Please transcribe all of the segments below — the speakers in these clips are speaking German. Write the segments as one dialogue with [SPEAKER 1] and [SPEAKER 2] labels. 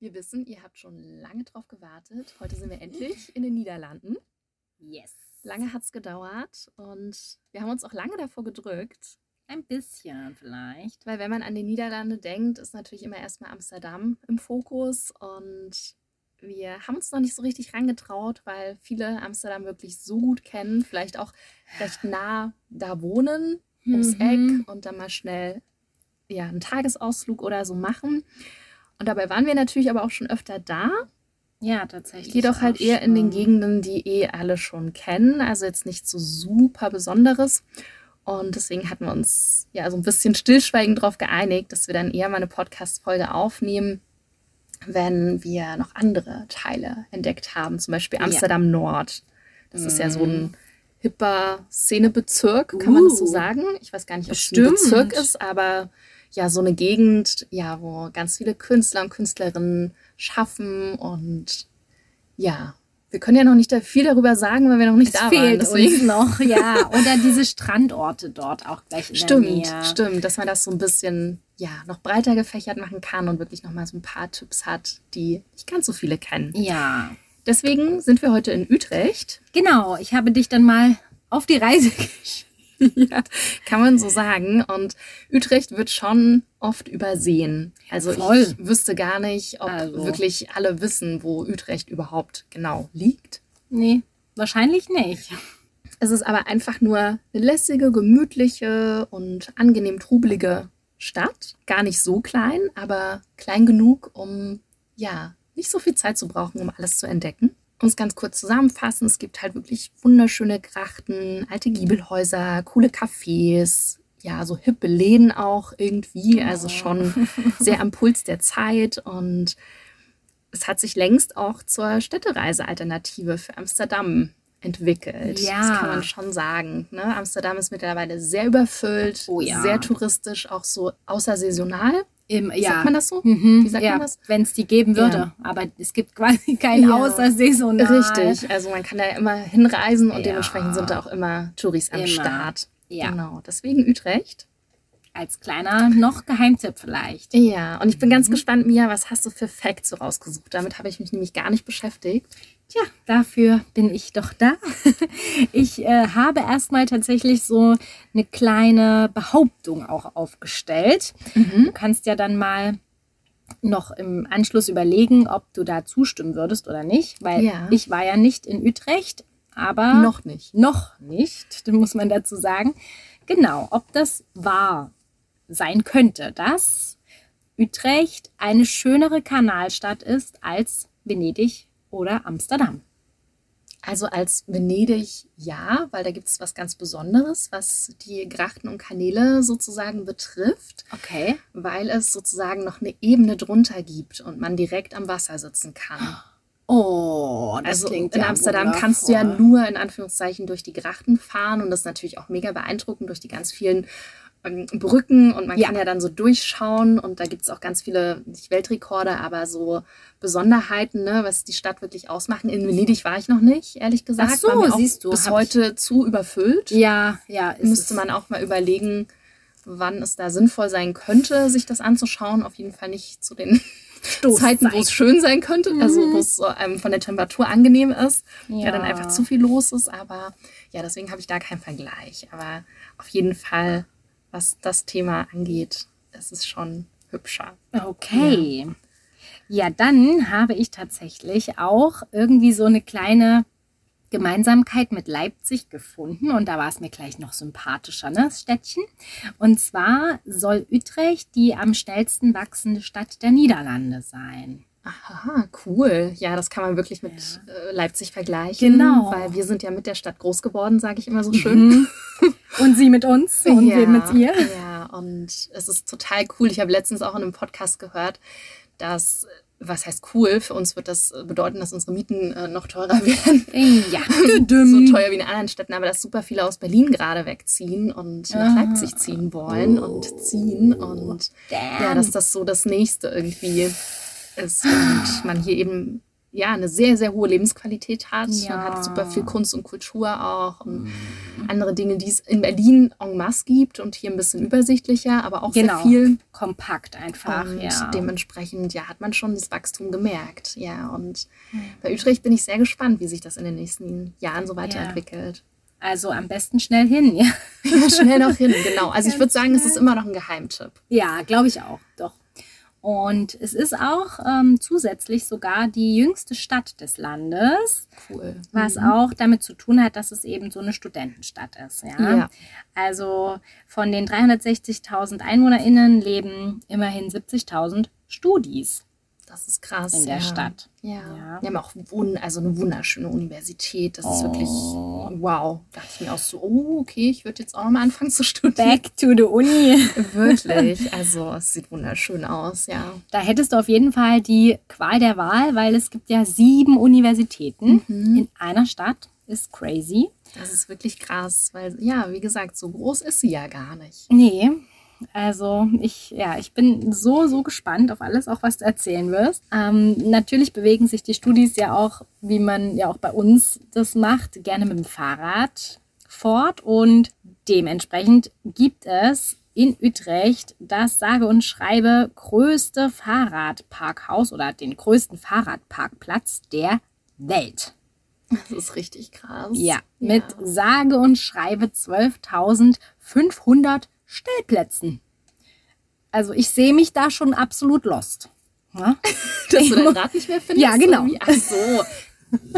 [SPEAKER 1] Wir wissen, ihr habt schon lange drauf gewartet. Heute sind wir endlich in den Niederlanden.
[SPEAKER 2] Yes.
[SPEAKER 1] Lange hat es gedauert und wir haben uns auch lange davor gedrückt.
[SPEAKER 2] Ein bisschen vielleicht.
[SPEAKER 1] Weil wenn man an die Niederlande denkt, ist natürlich immer erstmal Amsterdam im Fokus und wir haben uns noch nicht so richtig rangetraut, weil viele Amsterdam wirklich so gut kennen, vielleicht auch recht nah da wohnen, ums
[SPEAKER 2] Mhm.
[SPEAKER 1] Eck und dann mal schnell ja, einen Tagesausflug oder so machen. Und dabei waren wir natürlich aber auch schon öfter da,
[SPEAKER 2] Ja, tatsächlich.
[SPEAKER 1] jedoch halt eher in den
[SPEAKER 2] schon.
[SPEAKER 1] Gegenden, die eh alle schon kennen, also jetzt nicht so super Besonderes. Und deswegen hatten wir uns ja so ein bisschen stillschweigend darauf geeinigt, dass wir dann eher mal eine Podcast-Folge aufnehmen, wenn wir noch andere Teile entdeckt haben, zum Beispiel
[SPEAKER 2] Ja.
[SPEAKER 1] Amsterdam Nord. Das ist ja so ein
[SPEAKER 2] Mhm.
[SPEAKER 1] hipper Szenebezirk, kann man das so
[SPEAKER 2] Uh.
[SPEAKER 1] sagen? Ich weiß gar nicht, ob es ein. Bezirk ist, aber ja, so eine Gegend, ja, wo ganz viele Künstler und Künstlerinnen schaffen und ja, wir können ja noch nicht viel darüber sagen, weil wir noch nicht
[SPEAKER 2] Es
[SPEAKER 1] da
[SPEAKER 2] fehlt
[SPEAKER 1] waren. Deswegen
[SPEAKER 2] uns noch, ja. Oder diese Strandorte dort auch gleich in
[SPEAKER 1] Stimmt,
[SPEAKER 2] der Nähe.
[SPEAKER 1] stimmt, dass man das so ein bisschen ja noch breiter gefächert machen kann und wirklich noch mal so ein paar Tipps hat, die nicht ganz so viele kennen.
[SPEAKER 2] Ja,
[SPEAKER 1] Deswegen sind wir heute in Utrecht.
[SPEAKER 2] genau. Ich habe dich dann mal auf die Reise geschickt.
[SPEAKER 1] Ja, kann man so sagen. Und Utrecht wird schon oft übersehen. Also
[SPEAKER 2] Voll.
[SPEAKER 1] ich wüsste gar nicht, ob
[SPEAKER 2] Also.
[SPEAKER 1] wirklich alle wissen, wo Utrecht überhaupt genau liegt.
[SPEAKER 2] Nee, wahrscheinlich nicht.
[SPEAKER 1] Es ist aber einfach nur eine lässige, gemütliche und angenehm trubelige Stadt. Gar nicht so klein, aber klein genug, um ja nicht so viel Zeit zu brauchen, um alles zu entdecken. Es ganz kurz zusammenfassen, es gibt halt wirklich wunderschöne Grachten, alte Giebelhäuser, coole Cafés, ja, so hippe Läden auch irgendwie, also schon sehr am Puls der Zeit und es hat sich längst auch zur Städtereisealternative für Amsterdam entwickelt.
[SPEAKER 2] Ja.
[SPEAKER 1] Das kann man schon sagen. Ne? Amsterdam ist mittlerweile sehr überfüllt,
[SPEAKER 2] Oh ja.
[SPEAKER 1] sehr touristisch, auch so außersaisonal.
[SPEAKER 2] Im,
[SPEAKER 1] Sagt man das so?
[SPEAKER 2] Mhm,
[SPEAKER 1] Wie sagt
[SPEAKER 2] ja,
[SPEAKER 1] man das?
[SPEAKER 2] Wenn es die geben würde.
[SPEAKER 1] Ja.
[SPEAKER 2] Aber es gibt quasi kein
[SPEAKER 1] Ja.
[SPEAKER 2] Außersaisonal.
[SPEAKER 1] Richtig, also man kann da ja immer hinreisen und
[SPEAKER 2] Ja.
[SPEAKER 1] dementsprechend sind da auch immer Touris am
[SPEAKER 2] Immer.
[SPEAKER 1] Start.
[SPEAKER 2] Ja.
[SPEAKER 1] Genau, deswegen Utrecht.
[SPEAKER 2] Als kleiner noch Geheimtipp vielleicht.
[SPEAKER 1] Ja, und ich bin ganz
[SPEAKER 2] Mhm.
[SPEAKER 1] gespannt, Mia, was hast du für Facts so rausgesucht? Damit habe ich mich nämlich gar nicht beschäftigt.
[SPEAKER 2] Tja, dafür bin ich doch da. Ich äh, habe erstmal tatsächlich so eine kleine Behauptung auch aufgestellt. Du kannst ja dann mal noch im Anschluss überlegen, ob du da zustimmen würdest oder nicht, weil
[SPEAKER 1] Ja.
[SPEAKER 2] ich war ja nicht in Utrecht, aber
[SPEAKER 1] Noch nicht.
[SPEAKER 2] noch nicht, muss man dazu sagen. Genau, ob das wahr sein könnte, dass Utrecht eine schönere Kanalstadt ist als Venedig oder Amsterdam.
[SPEAKER 1] Also als Venedig ja, weil da gibt es was ganz Besonderes, was die Grachten und Kanäle sozusagen betrifft,
[SPEAKER 2] Okay.
[SPEAKER 1] weil es sozusagen noch eine Ebene drunter gibt und man direkt am Wasser sitzen kann.
[SPEAKER 2] Oh, das
[SPEAKER 1] also
[SPEAKER 2] klingt
[SPEAKER 1] in
[SPEAKER 2] ja
[SPEAKER 1] Amsterdam kannst du ja
[SPEAKER 2] wundervoll.
[SPEAKER 1] nur in Anführungszeichen durch die Grachten fahren und das ist natürlich auch mega beeindruckend durch die ganz vielen Brücken und man
[SPEAKER 2] Ja.
[SPEAKER 1] kann ja dann so durchschauen und da gibt es auch ganz viele, nicht Weltrekorde, aber so Besonderheiten, ne, was die Stadt wirklich ausmachen. In Venedig war ich noch nicht, ehrlich gesagt.
[SPEAKER 2] Ach so, siehst du,
[SPEAKER 1] bis heute zu überfüllt.
[SPEAKER 2] Ja, ja, ist
[SPEAKER 1] Müsste
[SPEAKER 2] es.
[SPEAKER 1] man auch mal überlegen, wann es da sinnvoll sein könnte, sich das anzuschauen. Auf jeden Fall nicht zu den Zeiten, wo es schön sein könnte, also wo es ähm, von der Temperatur angenehm ist, ja.
[SPEAKER 2] Ja.
[SPEAKER 1] dann einfach zu viel los ist. Aber ja, deswegen habe ich da keinen Vergleich. Aber auf jeden Fall, was das Thema angeht, ist schon hübscher.
[SPEAKER 2] Okay. Ja. dann habe ich tatsächlich auch irgendwie so eine kleine Gemeinsamkeit mit Leipzig gefunden und da war es mir gleich noch sympathischer, ne, das Städtchen. Und zwar soll Utrecht die am schnellsten wachsende Stadt der Niederlande sein.
[SPEAKER 1] Aha, cool. Ja, das kann man wirklich mit äh, Leipzig vergleichen.
[SPEAKER 2] Genau.
[SPEAKER 1] Weil wir sind ja mit der Stadt groß geworden, sage ich immer so schön.
[SPEAKER 2] Mhm. Und sie mit uns und
[SPEAKER 1] ja,
[SPEAKER 2] wir mit ihr.
[SPEAKER 1] Ja, und es ist total cool. Ich habe letztens auch in einem Podcast gehört, dass, was heißt cool, für uns wird das bedeuten, dass unsere Mieten äh, noch teurer werden.
[SPEAKER 2] Ja,
[SPEAKER 1] so teuer wie in anderen Städten, aber dass super viele aus Berlin gerade wegziehen und nach
[SPEAKER 2] Ah.
[SPEAKER 1] Leipzig ziehen wollen und ziehen. Und ja,
[SPEAKER 2] Damn.
[SPEAKER 1] dass das so das nächste irgendwie ist. Und man hier eben ja eine sehr, sehr hohe Lebensqualität hat.
[SPEAKER 2] Ja.
[SPEAKER 1] Man hat super viel Kunst und Kultur auch und andere Dinge, die es in Berlin en masse gibt und hier ein bisschen übersichtlicher, aber auch
[SPEAKER 2] Genau.
[SPEAKER 1] sehr viel.
[SPEAKER 2] Kompakt einfach,
[SPEAKER 1] Und
[SPEAKER 2] ja.
[SPEAKER 1] dementsprechend, ja, hat man schon das Wachstum gemerkt. Ja, und bei Utrecht bin ich sehr gespannt, wie sich das in den nächsten Jahren so weiterentwickelt.
[SPEAKER 2] Also am besten schnell hin, ja.
[SPEAKER 1] Schnell noch hin, genau. Also ich würde sagen, es ist immer noch ein Geheimtipp.
[SPEAKER 2] Ja, glaube ich auch, doch. Und es ist auch ähm, zusätzlich sogar die jüngste Stadt des Landes,
[SPEAKER 1] Cool.
[SPEAKER 2] was auch damit zu tun hat, dass es eben so eine Studentenstadt ist. Ja?
[SPEAKER 1] Ja.
[SPEAKER 2] Also von den 360.000 EinwohnerInnen leben immerhin 70.000 Studis
[SPEAKER 1] Das ist krass.
[SPEAKER 2] in der
[SPEAKER 1] ja.
[SPEAKER 2] Stadt.
[SPEAKER 1] Ja.
[SPEAKER 2] Ja.
[SPEAKER 1] Wir haben auch wun also eine wunderschöne Universität. Das ist wirklich
[SPEAKER 2] Oh.
[SPEAKER 1] wow. Da dachte ich mir auch so, oh, okay, ich würde jetzt auch mal anfangen zu studieren.
[SPEAKER 2] Back to the Uni.
[SPEAKER 1] Wirklich. Also es sieht wunderschön aus, ja.
[SPEAKER 2] Da hättest du auf jeden Fall die Qual der Wahl, weil es gibt ja sieben Universitäten in einer Stadt. Ist crazy.
[SPEAKER 1] Das ist wirklich krass, weil ja, wie gesagt, so groß ist sie ja gar nicht.
[SPEAKER 2] Nee, also ich, ja, ich bin so, so gespannt auf alles, auch was du erzählen wirst. Ähm, natürlich bewegen sich die Studis ja auch, wie man ja auch bei uns das macht, gerne mit dem Fahrrad fort und dementsprechend gibt es in Utrecht das sage und schreibe größte Fahrradparkhaus oder den größten Fahrradparkplatz der Welt.
[SPEAKER 1] Das ist richtig krass.
[SPEAKER 2] Ja, mit sage und schreibe 12.500 Stellplätzen. Also ich sehe mich da schon absolut lost. Ja?
[SPEAKER 1] Dass du dein Rad nicht mehr findest?
[SPEAKER 2] Ja, genau.
[SPEAKER 1] irgendwie? Ach so.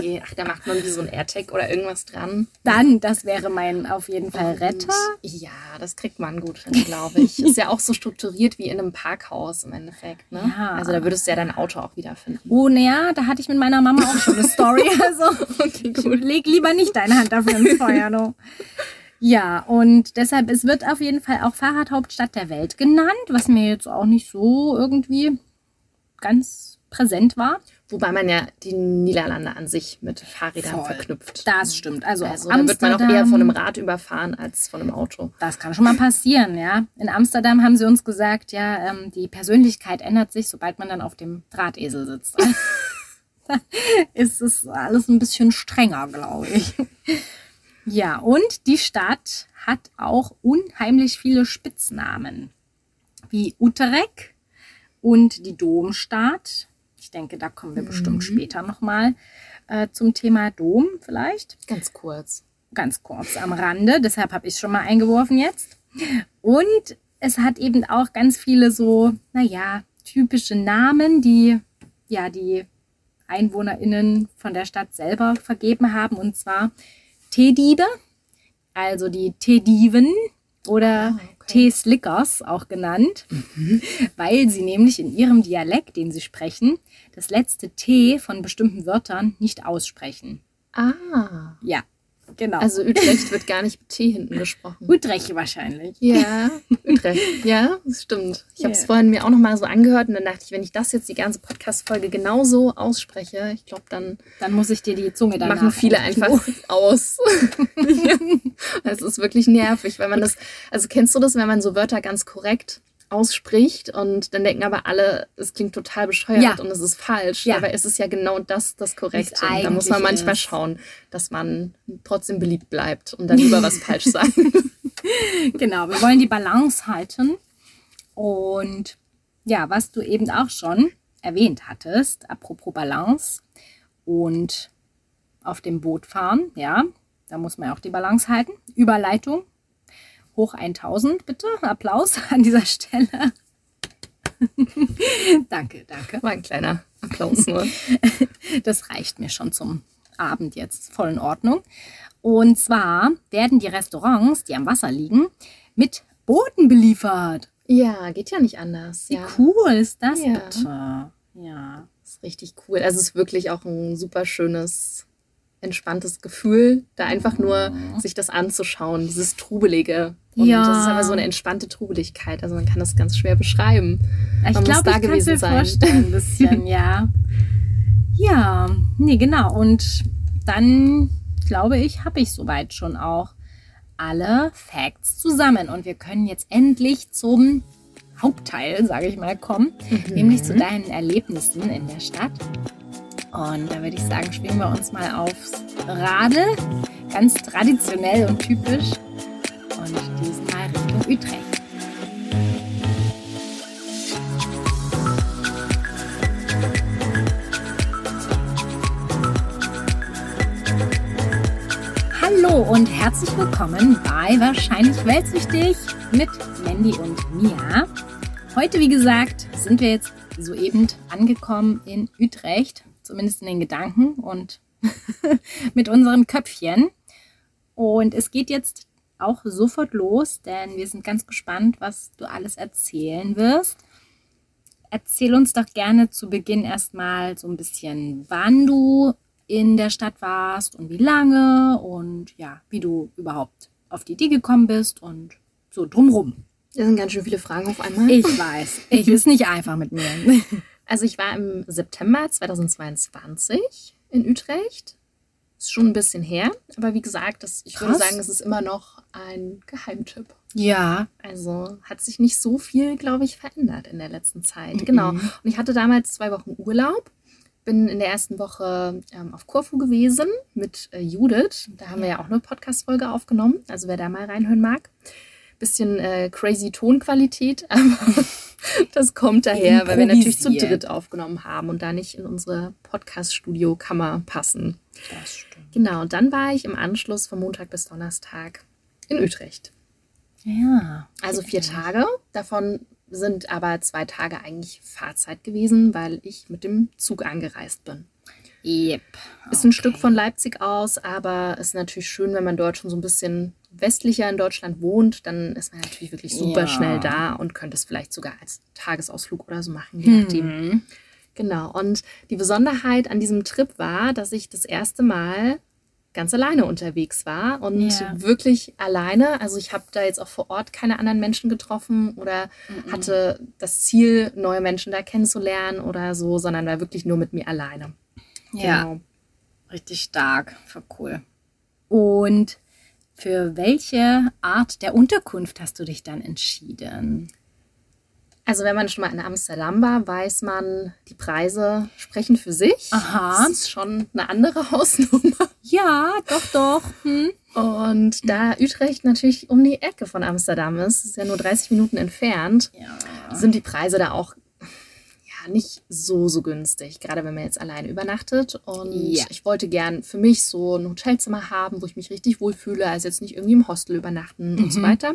[SPEAKER 1] Nee, ach, da macht man wie so ein AirTag oder irgendwas dran.
[SPEAKER 2] Dann, das wäre mein auf jeden Fall Retter.
[SPEAKER 1] Ja, das kriegt man gut hin, glaube ich. Ist ja auch so strukturiert wie in einem Parkhaus im Endeffekt. Ne?
[SPEAKER 2] Ja.
[SPEAKER 1] Also da würdest du ja dein Auto auch wiederfinden.
[SPEAKER 2] Oh, naja, da hatte ich mit meiner Mama auch schon eine Story. Also
[SPEAKER 1] Okay,
[SPEAKER 2] ich leg lieber nicht deine Hand dafür ins Feuer. No. Ja, und deshalb, es wird auf jeden Fall auch Fahrradhauptstadt der Welt genannt, was mir jetzt auch nicht so irgendwie ganz präsent war.
[SPEAKER 1] Wobei man ja die Niederlande an sich mit Fahrrädern
[SPEAKER 2] Voll.
[SPEAKER 1] verknüpft.
[SPEAKER 2] Das stimmt. Also,
[SPEAKER 1] Also da wird man auch eher von einem Rad überfahren als von einem Auto.
[SPEAKER 2] Das kann schon mal passieren, ja. In Amsterdam haben sie uns gesagt, ja, ähm, die Persönlichkeit ändert sich, sobald man dann auf dem Drahtesel sitzt. ist es alles ein bisschen strenger, glaube ich. Ja, und die Stadt hat auch unheimlich viele Spitznamen, wie Utrecht und die Domstadt. Ich denke, da kommen wir bestimmt später nochmal äh, zum Thema Dom vielleicht
[SPEAKER 1] Ganz kurz.
[SPEAKER 2] ganz kurz am Rande, deshalb habe ich es schon mal eingeworfen jetzt. Und es hat eben auch ganz viele so, naja, typische Namen, die ja die EinwohnerInnen von der Stadt selber vergeben haben. Und zwar Teediebe, also die Teediven oder
[SPEAKER 1] Ah, okay.
[SPEAKER 2] Teeslickers auch genannt, weil sie nämlich in ihrem Dialekt, den sie sprechen, das letzte T von bestimmten Wörtern nicht aussprechen.
[SPEAKER 1] Ah.
[SPEAKER 2] Ja, genau.
[SPEAKER 1] Also Utrecht wird gar nicht mit T hinten gesprochen.
[SPEAKER 2] Utrecht wahrscheinlich.
[SPEAKER 1] Ja, Utrecht. Ja, das stimmt. Ich habe es vorhin mir auch noch mal so angehört und dann dachte ich, wenn ich das jetzt die ganze Podcast-Folge genauso ausspreche, ich glaube, dann
[SPEAKER 2] Dann muss ich dir die Zunge danach
[SPEAKER 1] machen viele einfach aus. Es ist wirklich nervig, weil man das, also kennst du das, wenn man so Wörter ganz korrekt ausspricht und dann denken aber alle, es klingt total bescheuert
[SPEAKER 2] Ja.
[SPEAKER 1] und es ist falsch.
[SPEAKER 2] Ja.
[SPEAKER 1] Dabei ist es ja genau das, das Korrekte. Da muss man manchmal
[SPEAKER 2] ist.
[SPEAKER 1] schauen, dass man trotzdem beliebt bleibt und dann lieber was falsch sagt.
[SPEAKER 2] Genau, wir wollen die Balance halten. Und ja, was du eben auch schon erwähnt hattest, apropos Balance und auf dem Boot fahren, ja, da muss man auch die Balance halten. Überleitung, hoch 1000 bitte, Applaus an dieser Stelle. danke, danke.
[SPEAKER 1] War ein kleiner Applaus nur.
[SPEAKER 2] Das reicht mir schon zum Abend jetzt. Voll in Ordnung. Und zwar werden die Restaurants, die am Wasser liegen, mit Booten beliefert.
[SPEAKER 1] Ja, geht ja nicht anders.
[SPEAKER 2] Wie
[SPEAKER 1] Ja,
[SPEAKER 2] cool ist das
[SPEAKER 1] Ja.
[SPEAKER 2] bitte? Ja.
[SPEAKER 1] ist richtig cool. Also es ist wirklich auch ein super schönes, entspanntes Gefühl, da einfach nur sich das anzuschauen, dieses Trubelige. Und
[SPEAKER 2] Ja.
[SPEAKER 1] das ist aber so eine entspannte Trubeligkeit. Also man kann das ganz schwer beschreiben.
[SPEAKER 2] Ich
[SPEAKER 1] Man
[SPEAKER 2] glaube,
[SPEAKER 1] da
[SPEAKER 2] ich
[SPEAKER 1] gewesen sein.
[SPEAKER 2] vorstellen, ein bisschen, ja. Ja, nee, genau. Und dann glaube ich, habe ich soweit schon auch alle Facts zusammen. Und wir können jetzt endlich zum Hauptteil, sage ich mal, kommen,
[SPEAKER 1] Mhm.
[SPEAKER 2] nämlich zu deinen Erlebnissen in der Stadt. Und da würde ich sagen, schwingen wir uns mal aufs Radl. Ganz traditionell und typisch. Und diesmal Richtung Utrecht. Hallo und herzlich willkommen bei Wahrscheinlich Weltsüchtig mit Mandy und Mia. Heute, wie gesagt, sind wir jetzt soeben angekommen in Utrecht, zumindest in den Gedanken und mit unseren Köpfchen. Und es geht jetzt auch sofort los, denn wir sind ganz gespannt, was du alles erzählen wirst. Erzähl uns doch gerne zu Beginn erstmal so ein bisschen, wann du in der Stadt warst und wie lange und ja, wie du überhaupt auf die Idee gekommen bist und so drumrum.
[SPEAKER 1] Das sind ganz schön viele Fragen auf einmal.
[SPEAKER 2] Ich weiß, ich ist nicht einfach mit mir.
[SPEAKER 1] Also ich war im September 2022 in Utrecht. Ist schon ein bisschen her, aber wie gesagt, das, ich würde
[SPEAKER 2] Krass.
[SPEAKER 1] sagen, es ist immer noch ein Geheimtipp.
[SPEAKER 2] Ja.
[SPEAKER 1] Also hat sich nicht so viel, glaube ich, verändert in der letzten Zeit. Genau. Und ich hatte damals zwei Wochen Urlaub. Bin in der ersten Woche ähm, auf Korfu gewesen mit äh, Judith. Da haben wir ja auch eine Podcast-Folge aufgenommen. Also wer da mal reinhören mag. Bisschen äh, crazy Tonqualität, aber das kommt daher, weil wir natürlich zu dritt aufgenommen haben und da nicht in unsere Podcast-Studio-Kammer passen.
[SPEAKER 2] Das stimmt.
[SPEAKER 1] Genau, und dann war ich im Anschluss von Montag bis Donnerstag in Utrecht.
[SPEAKER 2] Ja.
[SPEAKER 1] Also vier Tage. Davon sind aber zwei Tage eigentlich Fahrzeit gewesen, weil ich mit dem Zug angereist bin.
[SPEAKER 2] Yep.
[SPEAKER 1] Ist ein Stück von Leipzig aus, aber ist natürlich schön, wenn man dort schon so ein bisschen westlicher in Deutschland wohnt, dann ist man natürlich wirklich super
[SPEAKER 2] Ja.
[SPEAKER 1] schnell da und könnte es vielleicht sogar als Tagesausflug oder so machen, je nachdem.
[SPEAKER 2] Mhm.
[SPEAKER 1] Genau. Und die Besonderheit an diesem Trip war, dass ich das erste Mal ganz alleine unterwegs war und
[SPEAKER 2] Ja.
[SPEAKER 1] wirklich alleine. Also ich habe da jetzt auch vor Ort keine anderen Menschen getroffen oder
[SPEAKER 2] Mhm.
[SPEAKER 1] hatte das Ziel, neue Menschen da kennenzulernen oder so, sondern war wirklich nur mit mir alleine.
[SPEAKER 2] Ja.
[SPEAKER 1] Genau.
[SPEAKER 2] Richtig stark. Voll cool. Und für welche Art der Unterkunft hast du dich dann entschieden?
[SPEAKER 1] Also wenn man schon mal in Amsterdam war, weiß man, die Preise sprechen für sich.
[SPEAKER 2] Aha.
[SPEAKER 1] Das ist schon eine andere Hausnummer.
[SPEAKER 2] Ja, doch, doch. Hm.
[SPEAKER 1] Und da Utrecht natürlich um die Ecke von Amsterdam ist, ist ja nur 30 Minuten entfernt,
[SPEAKER 2] Ja.
[SPEAKER 1] sind die Preise da auch ja nicht so so günstig, gerade wenn man jetzt alleine übernachtet. Und
[SPEAKER 2] Ja.
[SPEAKER 1] ich wollte gern für mich so ein Hotelzimmer haben, wo ich mich richtig wohlfühle, also jetzt nicht irgendwie im Hostel übernachten und so weiter.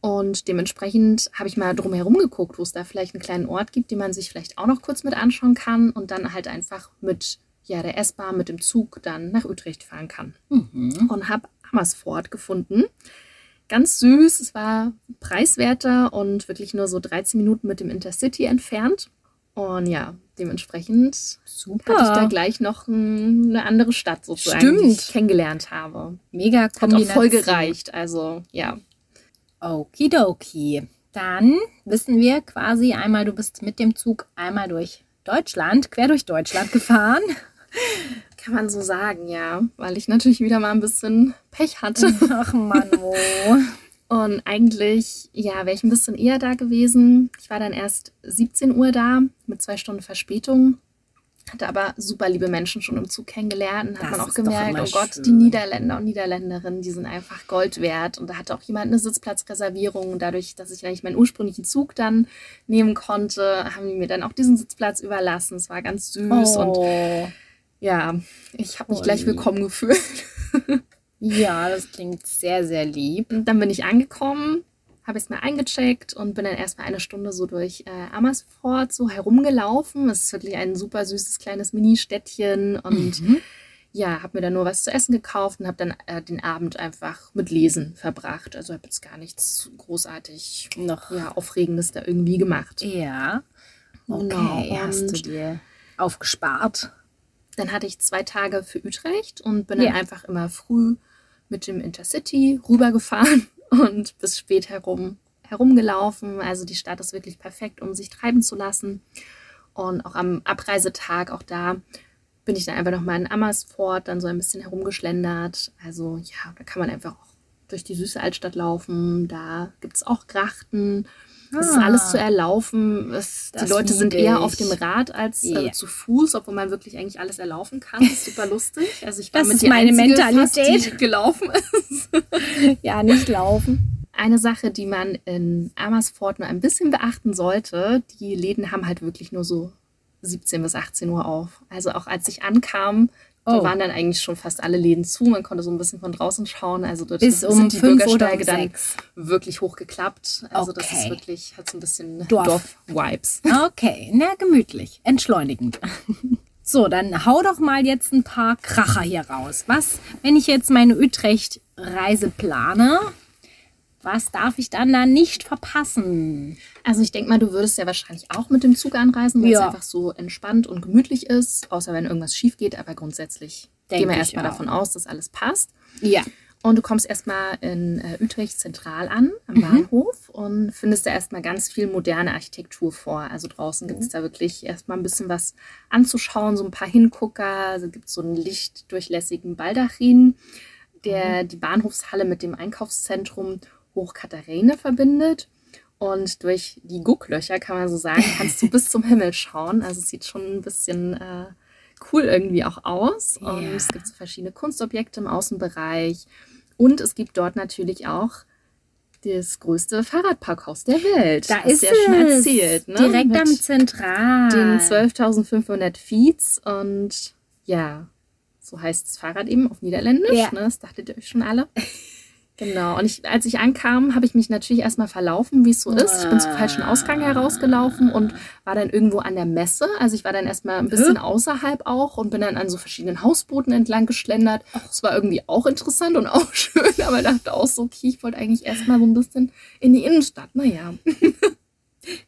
[SPEAKER 1] Und dementsprechend habe ich mal drumherum geguckt, wo es da vielleicht einen kleinen Ort gibt, den man sich vielleicht auch noch kurz mit anschauen kann und dann halt einfach mit ja, der S-Bahn, mit dem Zug dann nach Utrecht fahren kann
[SPEAKER 2] Mhm.
[SPEAKER 1] und habe Amersfoort gefunden. Ganz süß, es war preiswerter und wirklich nur so 13 Minuten mit dem Intercity entfernt. Und ja, dementsprechend
[SPEAKER 2] Super.
[SPEAKER 1] hatte ich da gleich noch ein, eine andere Stadt sozusagen, die
[SPEAKER 2] Stimmt.
[SPEAKER 1] ich kennengelernt habe.
[SPEAKER 2] Mega
[SPEAKER 1] Hat auch
[SPEAKER 2] Kombination.
[SPEAKER 1] voll gereicht, also ja.
[SPEAKER 2] Okidoki. Dann wissen wir quasi einmal, du bist mit dem Zug einmal durch Deutschland, quer durch Deutschland gefahren.
[SPEAKER 1] Kann man so sagen, ja, weil ich natürlich wieder mal ein bisschen Pech hatte.
[SPEAKER 2] Ach Mann, oh.
[SPEAKER 1] Und eigentlich, ja, wäre ich ein bisschen eher da gewesen. Ich war dann erst 17 Uhr da mit zwei Stunden Verspätung. Hatte aber super liebe Menschen schon im Zug kennengelernt und hat
[SPEAKER 2] Das
[SPEAKER 1] man auch gemerkt, oh Gott,
[SPEAKER 2] schön.
[SPEAKER 1] die Niederländer und Niederländerinnen, die sind einfach Gold wert. Und da hatte auch jemand eine Sitzplatzreservierung. Und dadurch, dass ich eigentlich meinen ursprünglichen Zug dann nehmen konnte, haben die mir dann auch diesen Sitzplatz überlassen. Es war ganz süß und
[SPEAKER 2] oh.
[SPEAKER 1] ja, ich habe mich
[SPEAKER 2] Voll
[SPEAKER 1] gleich willkommen gefühlt.
[SPEAKER 2] Ja, das klingt sehr, sehr lieb.
[SPEAKER 1] Und dann bin ich angekommen, habe es mir eingecheckt und bin dann erstmal eine Stunde so durch äh, Amersfoort so herumgelaufen. Es ist wirklich ein super süßes kleines Mini-Städtchen und
[SPEAKER 2] Mhm.
[SPEAKER 1] ja, habe mir dann nur was zu essen gekauft und habe dann äh, den Abend einfach mit Lesen verbracht. Also habe jetzt gar nichts großartig
[SPEAKER 2] Noch.
[SPEAKER 1] ja, Aufregendes da irgendwie gemacht.
[SPEAKER 2] Ja. Okay,
[SPEAKER 1] Genau,
[SPEAKER 2] hast du dir aufgespart.
[SPEAKER 1] Dann hatte ich zwei Tage für Utrecht und bin dann
[SPEAKER 2] Ja.
[SPEAKER 1] einfach immer früh mit dem Intercity rübergefahren und bis spät herum herumgelaufen. Also die Stadt ist wirklich perfekt, um sich treiben zu lassen. Und auch am Abreisetag, auch da bin ich dann einfach nochmal in Amersfoort dann so ein bisschen herumgeschlendert. Also ja, da kann man einfach auch durch die süße Altstadt laufen. Da gibt es auch Grachten. Es ist alles zu erlaufen. Es, die Leute sind eher
[SPEAKER 2] ich.
[SPEAKER 1] auf dem Rad als
[SPEAKER 2] Ja.
[SPEAKER 1] äh, zu Fuß, obwohl man wirklich eigentlich alles erlaufen kann. Das ist super lustig. Also ich war
[SPEAKER 2] Das
[SPEAKER 1] mit
[SPEAKER 2] ist meine
[SPEAKER 1] Einzige
[SPEAKER 2] Mentalität.
[SPEAKER 1] Fast, gelaufen ist.
[SPEAKER 2] Ja, nicht laufen.
[SPEAKER 1] Eine Sache, die man in Amersfoort nur ein bisschen beachten sollte, die Läden haben halt wirklich nur so 17 bis 18 Uhr auf. Also auch als ich ankam, da
[SPEAKER 2] Oh.
[SPEAKER 1] waren dann eigentlich schon fast alle Läden zu. Man konnte so ein bisschen von draußen schauen. Also dort
[SPEAKER 2] Bis
[SPEAKER 1] sind
[SPEAKER 2] um
[SPEAKER 1] die Bürgersteige
[SPEAKER 2] um
[SPEAKER 1] dann wirklich hochgeklappt. Also das
[SPEAKER 2] Okay.
[SPEAKER 1] ist wirklich, hat so ein bisschen
[SPEAKER 2] Dorf.
[SPEAKER 1] Dorf-Vibes.
[SPEAKER 2] Okay, na gemütlich, entschleunigend. So, dann hau doch mal jetzt ein paar Kracher hier raus. Was, wenn ich jetzt meine Utrecht-Reise plane, was darf ich dann da nicht verpassen?
[SPEAKER 1] Also ich denke mal, du würdest ja wahrscheinlich auch mit dem Zug anreisen, weil
[SPEAKER 2] Ja.
[SPEAKER 1] es einfach so entspannt und gemütlich ist, außer wenn irgendwas schief geht. Aber grundsätzlich
[SPEAKER 2] Denk
[SPEAKER 1] gehen wir erstmal davon aus, dass alles passt.
[SPEAKER 2] Ja.
[SPEAKER 1] Und du kommst erstmal in äh, Utrecht zentral an, am
[SPEAKER 2] Mhm.
[SPEAKER 1] Bahnhof, und findest da erstmal ganz viel moderne Architektur vor. Also draußen gibt es da wirklich erstmal ein bisschen was anzuschauen, so ein paar Hingucker. Also gibt so einen lichtdurchlässigen Baldachin, der
[SPEAKER 2] Mhm.
[SPEAKER 1] die Bahnhofshalle mit dem Einkaufszentrum Hoch Katharine verbindet. Und durch die Gucklöcher, kann man so sagen, kannst du bis zum Himmel schauen. Also es sieht schon ein bisschen äh, cool irgendwie auch aus. Und es gibt so verschiedene Kunstobjekte im Außenbereich. Und es gibt dort natürlich auch das größte Fahrradparkhaus der Welt.
[SPEAKER 2] Da ist
[SPEAKER 1] ja schon
[SPEAKER 2] es.
[SPEAKER 1] erzählt. Ne?
[SPEAKER 2] Direkt
[SPEAKER 1] Mit
[SPEAKER 2] am Zentral.
[SPEAKER 1] den 12.500 Feets. Und ja, so heißt das Fahrrad eben auf Niederländisch.
[SPEAKER 2] Ja.
[SPEAKER 1] Ne? Das dachtet ihr euch schon alle. Genau. Und ich, als ich ankam, habe ich mich natürlich erstmal verlaufen, wie es so ist. Ich bin zum falschen Ausgang herausgelaufen und war dann irgendwo an der Messe. Also ich war dann erstmal ein bisschen außerhalb auch und bin dann an so verschiedenen Hausbooten entlang geschlendert. Es war irgendwie auch interessant und auch schön, aber dachte auch so, okay, ich wollte eigentlich erstmal so ein bisschen in die Innenstadt. Naja.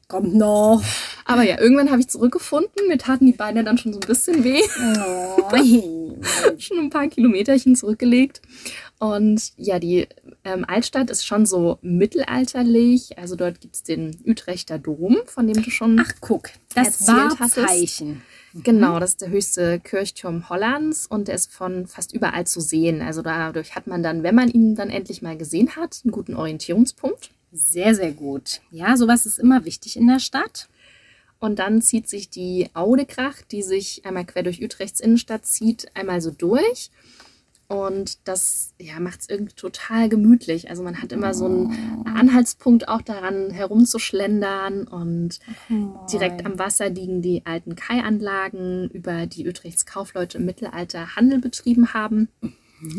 [SPEAKER 2] Kommt noch.
[SPEAKER 1] Aber ja, irgendwann habe ich zurückgefunden. Mir taten die Beine dann schon so ein bisschen weh.
[SPEAKER 2] Oh.
[SPEAKER 1] schon ein paar Kilometerchen zurückgelegt. Und ja, die ähm, Altstadt ist schon so mittelalterlich. Also dort gibt es den Utrechter Dom, von dem du schon.
[SPEAKER 2] Ach, guck. Das
[SPEAKER 1] Erzählt hattest.
[SPEAKER 2] Wahrzeichen.
[SPEAKER 1] genau, das ist der höchste Kirchturm Hollands und der ist von fast überall zu sehen. Also dadurch hat man dann, wenn man ihn dann endlich mal gesehen hat, einen guten Orientierungspunkt.
[SPEAKER 2] Sehr, sehr gut. Ja, sowas ist immer wichtig in der Stadt.
[SPEAKER 1] Und dann zieht sich die Audekracht, die sich einmal quer durch Utrechts Innenstadt zieht, einmal so durch. Und das ja, macht es irgendwie total gemütlich. Also man hat immer so einen Anhaltspunkt auch daran herumzuschlendern. Und direkt am Wasser liegen die alten Kaianlagen, über die Utrechts Kaufleute im Mittelalter Handel betrieben haben.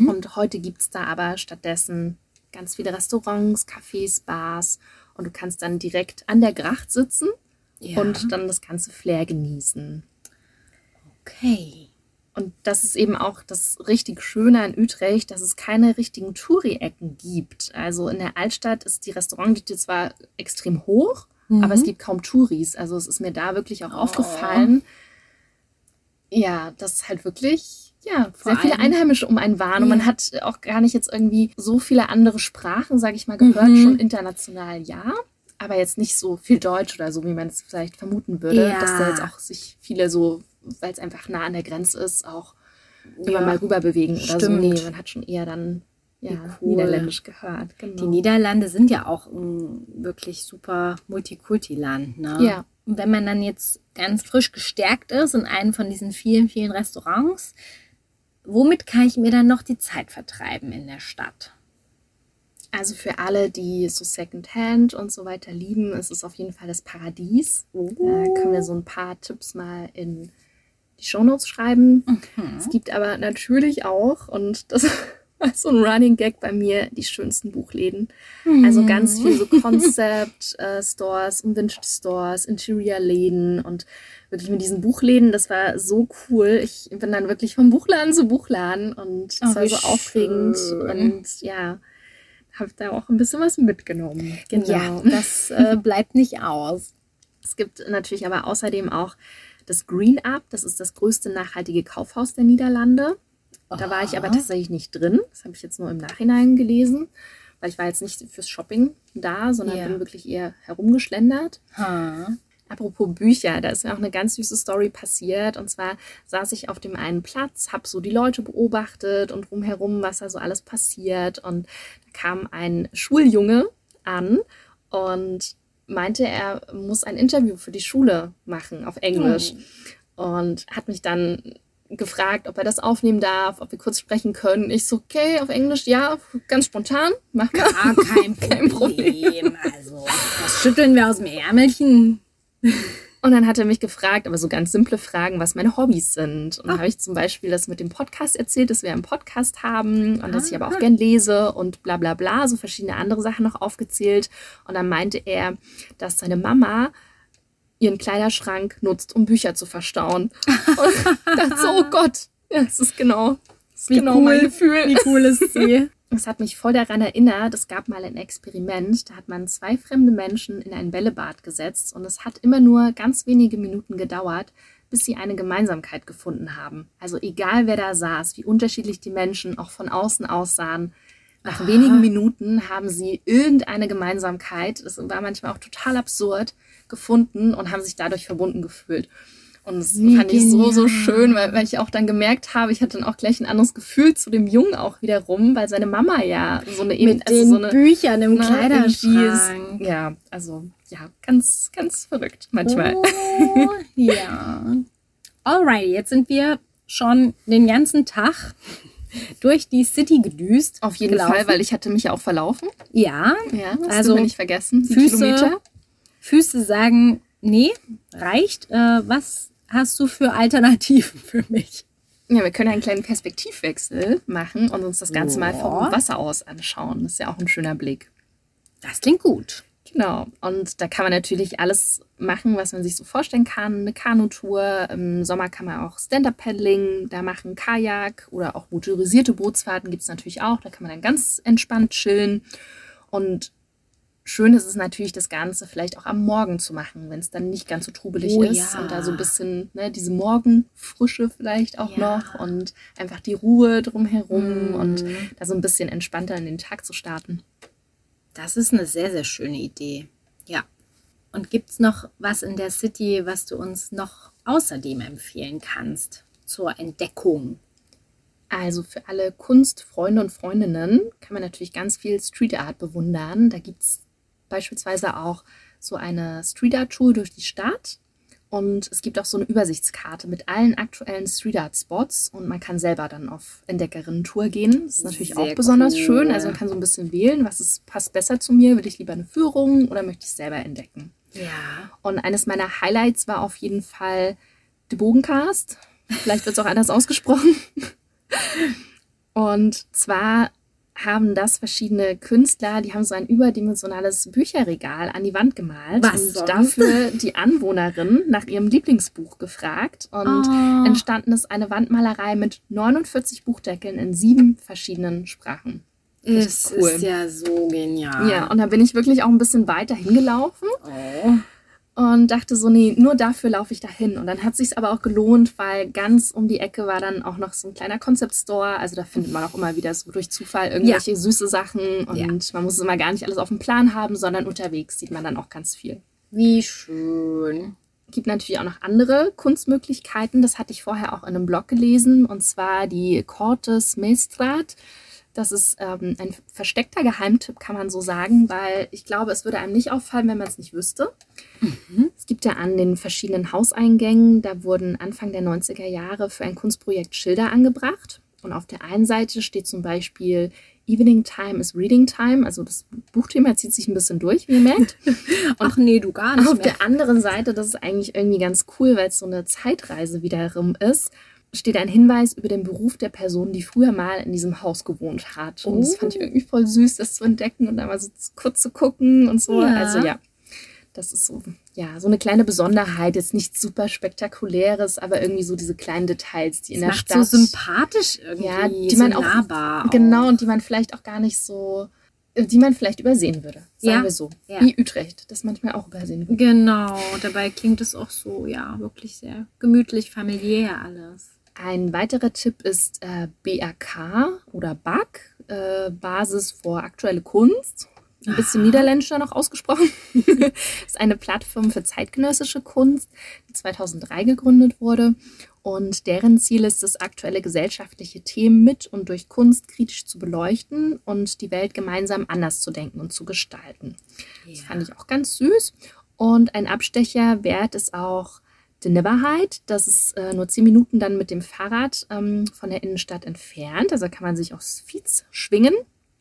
[SPEAKER 1] Und heute gibt es da aber stattdessen ganz viele Restaurants, Cafés, Bars. Und du kannst dann direkt an der Gracht sitzen
[SPEAKER 2] Ja.
[SPEAKER 1] und dann das ganze Flair genießen.
[SPEAKER 2] Okay.
[SPEAKER 1] Und das ist eben auch das richtig Schöne an Utrecht, dass es keine richtigen Touri-Ecken gibt. Also in der Altstadt ist die Restaurantdichte zwar extrem hoch, aber es gibt kaum Touris. Also es ist mir da wirklich auch aufgefallen, ja, dass halt wirklich ja, sehr viele Einheimische um einen waren. Und man
[SPEAKER 2] Ja.
[SPEAKER 1] hat auch gar nicht jetzt irgendwie so viele andere Sprachen, sage ich mal, gehört.
[SPEAKER 2] Mhm.
[SPEAKER 1] Schon international ja, aber jetzt nicht so viel Deutsch oder so, wie man es vielleicht vermuten würde.
[SPEAKER 2] Ja.
[SPEAKER 1] Dass da jetzt auch sich viele so, weil es einfach nah an der Grenze ist, auch immer
[SPEAKER 2] Ja.
[SPEAKER 1] mal rüber bewegen oder so.
[SPEAKER 2] Stimmt.
[SPEAKER 1] Nee, man hat schon eher dann ja,
[SPEAKER 2] cool.
[SPEAKER 1] Niederländisch gehört. Genau.
[SPEAKER 2] Die Niederlande sind ja auch ein wirklich super Multikulti-Land. Ne?
[SPEAKER 1] Ja.
[SPEAKER 2] Und wenn man dann jetzt ganz frisch gestärkt ist in einem von diesen vielen, vielen Restaurants, womit kann ich mir dann noch die Zeit vertreiben in der Stadt?
[SPEAKER 1] Also für alle, die so Secondhand und so weiter lieben, ist es auf jeden Fall das Paradies. Da können wir so ein paar Tipps mal in die Shownotes schreiben. Es gibt aber natürlich auch, und das so ein Running Gag bei mir, die schönsten Buchläden. Also ganz viel so Concept-Stores, Vintage-Stores, Interior-Läden und wirklich mit diesen Buchläden, das war so cool. Ich bin dann wirklich vom Buchladen zu Buchladen und es
[SPEAKER 2] Oh,
[SPEAKER 1] war so aufregend
[SPEAKER 2] schön.
[SPEAKER 1] und ja, habe da auch ein bisschen was mitgenommen. Genau.
[SPEAKER 2] Ja, das äh, bleibt nicht aus.
[SPEAKER 1] Es gibt natürlich aber außerdem auch das Green Up, das ist das größte nachhaltige Kaufhaus der Niederlande. Da war ich aber tatsächlich nicht drin. Das habe ich jetzt nur im Nachhinein gelesen, weil ich war jetzt nicht fürs Shopping da, sondern
[SPEAKER 2] Ja.
[SPEAKER 1] bin wirklich eher herumgeschlendert.
[SPEAKER 2] Ha.
[SPEAKER 1] Apropos Bücher, da ist mir auch eine ganz süße Story passiert. Und zwar saß ich auf dem einen Platz, habe so die Leute beobachtet und rumherum, was da so alles passiert. Und da kam ein Schuljunge an und meinte, er muss ein Interview für die Schule machen auf Englisch.
[SPEAKER 2] Oh.
[SPEAKER 1] Und hat mich dann gefragt, ob er das aufnehmen darf, ob wir kurz sprechen können. Ich so, okay, auf Englisch, ja, ganz spontan, mach mal.
[SPEAKER 2] Ah, kein
[SPEAKER 1] Kein
[SPEAKER 2] Problem. Also, das schütteln wir aus dem Ärmelchen.
[SPEAKER 1] Und dann hat er mich gefragt, aber so ganz simple Fragen, was meine Hobbys sind. Und dann
[SPEAKER 2] Ah.
[SPEAKER 1] habe ich zum Beispiel das mit dem Podcast erzählt, dass wir einen Podcast haben und dass ich aber
[SPEAKER 2] Ah.
[SPEAKER 1] auch gern lese und bla bla bla, so verschiedene andere Sachen noch aufgezählt. Und dann meinte er, dass seine Mama ihren Kleiderschrank nutzt, um Bücher zu verstauen. Und dachte so, oh Gott, ja, das ist genau, das ist genau mein Gefühl.
[SPEAKER 2] Wie cool ist sie?
[SPEAKER 1] Es hat mich voll daran erinnert, es gab mal ein Experiment, da hat man zwei fremde Menschen in ein Bällebad gesetzt und es hat immer nur ganz wenige Minuten gedauert, bis sie eine Gemeinsamkeit gefunden haben. Also egal wer da saß, wie unterschiedlich die Menschen auch von außen aussahen, nach
[SPEAKER 2] Aha.
[SPEAKER 1] wenigen Minuten haben sie irgendeine Gemeinsamkeit, das war manchmal auch total absurd, gefunden und haben sich dadurch verbunden gefühlt. Und das
[SPEAKER 2] Wie
[SPEAKER 1] fand ich so, so
[SPEAKER 2] genial.
[SPEAKER 1] schön, weil, weil ich auch dann gemerkt habe, ich hatte dann auch gleich ein anderes Gefühl zu dem Jungen auch wiederum, weil seine Mama ja so eine
[SPEAKER 2] Mit
[SPEAKER 1] also
[SPEAKER 2] den
[SPEAKER 1] so eine,
[SPEAKER 2] Büchern im
[SPEAKER 1] ne,
[SPEAKER 2] Kleiderschrank.
[SPEAKER 1] ist- Ja, also ja, ganz, ganz verrückt manchmal.
[SPEAKER 2] Oh, ja. Alright, jetzt sind wir schon den ganzen Tag durch die City gedüst.
[SPEAKER 1] Auf jeden
[SPEAKER 2] gelaufen.
[SPEAKER 1] Fall, weil ich hatte mich ja auch verlaufen.
[SPEAKER 2] Ja,
[SPEAKER 1] Ja,
[SPEAKER 2] Also,
[SPEAKER 1] nicht vergessen.
[SPEAKER 2] Füße-
[SPEAKER 1] Kilometer.
[SPEAKER 2] Füße sagen, nee, reicht. Äh, was hast du für Alternativen für mich?
[SPEAKER 1] Ja, wir können einen kleinen Perspektivwechsel machen und uns das Ganze mal vom. Wasser aus anschauen. Das ist ja auch ein schöner Blick.
[SPEAKER 2] Das klingt gut.
[SPEAKER 1] Genau. Und da kann man natürlich alles machen, was man sich so vorstellen kann. Eine Kanutour. Im Sommer kann man auch Stand-Up-Paddling da machen, Kajak oder auch motorisierte Bootsfahrten gibt es natürlich auch. Da kann man dann ganz entspannt chillen. Und schön ist es natürlich, das Ganze vielleicht auch am Morgen zu machen, wenn es dann nicht ganz so trubelig
[SPEAKER 2] Oh
[SPEAKER 1] ist.
[SPEAKER 2] ja.
[SPEAKER 1] Und da so ein bisschen ne, diese Morgenfrische vielleicht auch
[SPEAKER 2] Ja.
[SPEAKER 1] noch und einfach die Ruhe drumherum
[SPEAKER 2] Mm.
[SPEAKER 1] und da so ein bisschen entspannter in den Tag zu starten.
[SPEAKER 2] Das ist eine sehr, sehr schöne Idee. Ja. Und gibt es noch was in der City, was du uns noch außerdem empfehlen kannst zur Entdeckung?
[SPEAKER 1] Also für alle Kunstfreunde und Freundinnen kann man natürlich ganz viel Street Art bewundern. Da gibt es beispielsweise auch so eine Street Art Tour durch die Stadt. Und es gibt auch so eine Übersichtskarte mit allen aktuellen Street Art Spots und man kann selber dann auf Entdeckerinnen-Tour gehen. Das ist natürlich auch
[SPEAKER 2] Sehr
[SPEAKER 1] besonders
[SPEAKER 2] cool.
[SPEAKER 1] schön. Also man kann so ein bisschen wählen, was ist, passt besser zu mir. Will ich lieber eine Führung oder möchte ich selber entdecken?
[SPEAKER 2] Ja.
[SPEAKER 1] Und eines meiner Highlights war auf jeden Fall The Bogencast. Vielleicht wird es auch anders ausgesprochen. Und zwar haben das verschiedene Künstler, die haben so ein überdimensionales Bücherregal an die Wand gemalt
[SPEAKER 2] Was
[SPEAKER 1] und
[SPEAKER 2] sonst?
[SPEAKER 1] dafür die Anwohnerin nach ihrem Lieblingsbuch gefragt. Und
[SPEAKER 2] Oh.
[SPEAKER 1] entstanden ist eine Wandmalerei mit 49 Buchdeckeln in sieben verschiedenen Sprachen.
[SPEAKER 2] Es
[SPEAKER 1] cool.
[SPEAKER 2] ist ja so genial.
[SPEAKER 1] Ja, und da bin ich wirklich auch ein bisschen weiter hingelaufen
[SPEAKER 2] Oh.
[SPEAKER 1] Und dachte so, nee, nur dafür laufe ich dahin. Und dann hat sich's aber auch gelohnt, weil ganz um die Ecke war dann auch noch so ein kleiner Concept Store. Also da findet man auch immer wieder so durch Zufall irgendwelche süße Sachen und
[SPEAKER 2] Ja.
[SPEAKER 1] man muss immer gar nicht alles auf dem Plan haben, sondern unterwegs sieht man dann auch ganz viel.
[SPEAKER 2] Wie schön.
[SPEAKER 1] gibt natürlich auch noch andere Kunstmöglichkeiten. Das hatte ich vorher auch in einem Blog gelesen, und zwar die Cortes Maestrat. Das ist ähm, ein versteckter Geheimtipp, kann man so sagen, weil ich glaube, es würde einem nicht auffallen, wenn man es nicht wüsste. Es gibt ja an den verschiedenen Hauseingängen, da wurden Anfang der 90er Jahre für ein Kunstprojekt Schilder angebracht. Und auf der einen Seite steht zum Beispiel Evening Time is Reading Time. Also das Buchthema zieht sich ein bisschen durch, wie ihr merkt.
[SPEAKER 2] Ach nee, du gar nicht
[SPEAKER 1] Auf
[SPEAKER 2] mehr.
[SPEAKER 1] der anderen Seite, das ist eigentlich irgendwie ganz cool, weil es so eine Zeitreise wiederum ist, steht ein Hinweis über den Beruf der Person, die früher mal in diesem Haus gewohnt hat. Und das fand ich
[SPEAKER 2] Oh.
[SPEAKER 1] irgendwie voll süß, das zu entdecken und da mal so kurz zu gucken und so.
[SPEAKER 2] Ja.
[SPEAKER 1] Also ja, das ist so, ja, so eine kleine Besonderheit. Jetzt nichts super spektakuläres, aber irgendwie so diese kleinen Details, die in
[SPEAKER 2] das
[SPEAKER 1] der
[SPEAKER 2] macht
[SPEAKER 1] Stadt.
[SPEAKER 2] so sympathisch irgendwie.
[SPEAKER 1] Ja, die
[SPEAKER 2] so
[SPEAKER 1] man auch-
[SPEAKER 2] nahbar.
[SPEAKER 1] Genau,
[SPEAKER 2] auch.
[SPEAKER 1] und die man vielleicht auch gar nicht so, die man vielleicht übersehen würde. Sagen
[SPEAKER 2] Ja.
[SPEAKER 1] wir so.
[SPEAKER 2] Ja.
[SPEAKER 1] Wie Utrecht, das manchmal auch übersehen wird.
[SPEAKER 2] Genau, dabei klingt es auch so, ja, wirklich sehr gemütlich, familiär alles.
[SPEAKER 1] Ein weiterer Tipp ist äh, BRK oder BAK, äh, Basis für aktuelle Kunst. ein bisschen niederländischer noch ausgesprochen. ist eine Plattform für zeitgenössische Kunst, die 2003 gegründet wurde. Und deren Ziel ist es, aktuelle gesellschaftliche Themen mit und durch Kunst kritisch zu beleuchten und die Welt gemeinsam anders zu denken und zu gestalten. Ja. Das fand ich auch ganz süß. Und ein Abstecher wert ist auch die Nibberheit. Das ist äh, nur zehn Minuten dann mit dem Fahrrad ähm, von der Innenstadt entfernt. Also kann man sich aufs Fietz schwingen.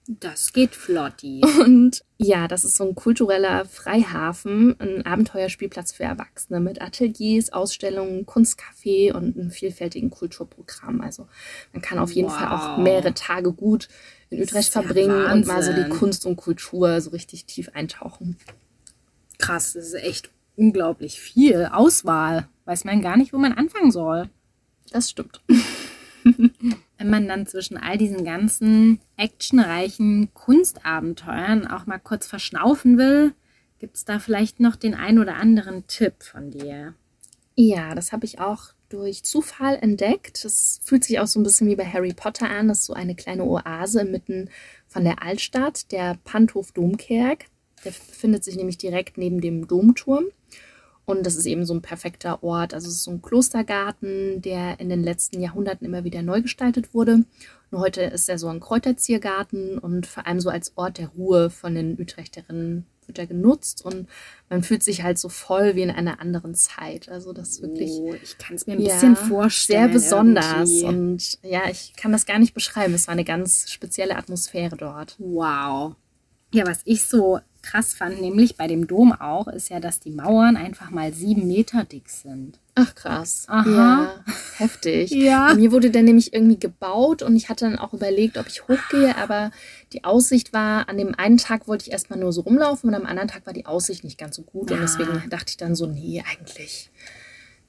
[SPEAKER 2] Das geht flotti.
[SPEAKER 1] Und ja, das ist so ein kultureller Freihafen, ein Abenteuerspielplatz für Erwachsene mit Ateliers, Ausstellungen, Kunstcafé und einem vielfältigen Kulturprogramm. Also man kann auf jeden wow. Fall auch mehrere Tage gut in Utrecht verbringen ja und mal so die Kunst und Kultur so richtig tief eintauchen.
[SPEAKER 2] Krass, das ist echt unglaublich viel Auswahl. Weiß man gar nicht, wo man anfangen soll.
[SPEAKER 1] Das stimmt.
[SPEAKER 2] Wenn man dann zwischen all diesen ganzen actionreichen Kunstabenteuern auch mal kurz verschnaufen will, gibt es da vielleicht noch den ein oder anderen Tipp von dir?
[SPEAKER 1] Ja, das habe ich auch durch Zufall entdeckt. Das fühlt sich auch so ein bisschen wie bei Harry Potter an. Das ist so eine kleine Oase inmitten von der Altstadt, der Panthof Domkerk. Der befindet sich nämlich direkt neben dem Domturm. Und das ist eben so ein perfekter Ort. Also es ist so ein Klostergarten, der in den letzten Jahrhunderten immer wieder neu gestaltet wurde. Und heute ist er so ein Kräuterziergarten und vor allem so als Ort der Ruhe von den Utrechterinnen wird er genutzt und man fühlt sich halt so voll wie in einer anderen Zeit. Also das ist wirklich.
[SPEAKER 2] Oh, ich kann es mir ein ja, bisschen vorstellen.
[SPEAKER 1] Sehr besonders. Irgendwie. Und ja, ich kann das gar nicht beschreiben. Es war eine ganz spezielle Atmosphäre dort.
[SPEAKER 2] Wow. Ja, was ich so krass fand, nämlich bei dem Dom auch, ist ja, dass die Mauern einfach mal sieben Meter dick sind.
[SPEAKER 1] Ach krass. Aha. Ja, heftig. ja. Bei mir wurde der nämlich irgendwie gebaut und ich hatte dann auch überlegt, ob ich hochgehe, aber die Aussicht war, an dem einen Tag wollte ich erstmal nur so rumlaufen und am anderen Tag war die Aussicht nicht ganz so gut ja. und deswegen dachte ich dann so, nee, eigentlich,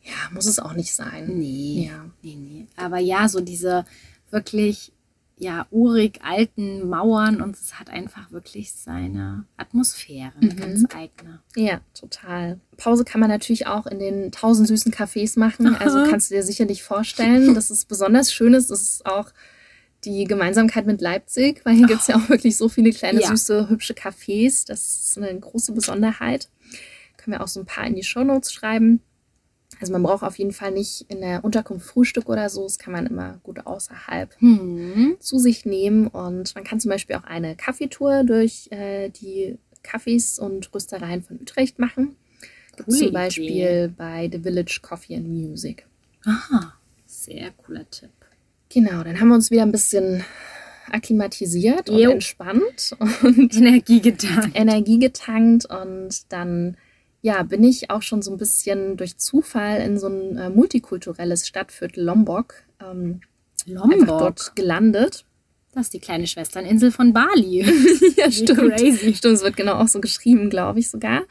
[SPEAKER 1] ja, muss es auch nicht sein.
[SPEAKER 2] Nee. Ja. Nee, nee. Aber ja, so diese wirklich ja, urig alten Mauern und es hat einfach wirklich seine Atmosphäre, eine mhm. ganz eigene.
[SPEAKER 1] Ja, total. Pause kann man natürlich auch in den tausend süßen Cafés machen. Also kannst du dir sicherlich vorstellen, dass es besonders schön ist. Das ist auch die Gemeinsamkeit mit Leipzig, weil hier gibt es ja auch wirklich so viele kleine, ja. süße, hübsche Cafés. Das ist eine große Besonderheit. Können wir auch so ein paar in die Shownotes schreiben. Also man braucht auf jeden Fall nicht in der Unterkunft Frühstück oder so. Das kann man immer gut außerhalb hm. zu sich nehmen. Und man kann zum Beispiel auch eine Kaffeetour durch äh, die Cafés und Röstereien von Utrecht machen. Coole zum Beispiel Idee. bei The Village Coffee and Music.
[SPEAKER 2] Aha, sehr cooler Tipp.
[SPEAKER 1] Genau, dann haben wir uns wieder ein bisschen akklimatisiert und entspannt
[SPEAKER 2] und Energie getankt.
[SPEAKER 1] Energie getankt und dann ja, bin ich auch schon so ein bisschen durch Zufall in so ein äh, multikulturelles Stadtviertel Lombok, ähm, Lombok dort gelandet.
[SPEAKER 2] Das ist die kleine Schwesterninsel von Bali.
[SPEAKER 1] ja, stimmt. Crazy. Stimmt, es wird genau auch so geschrieben, glaube ich sogar.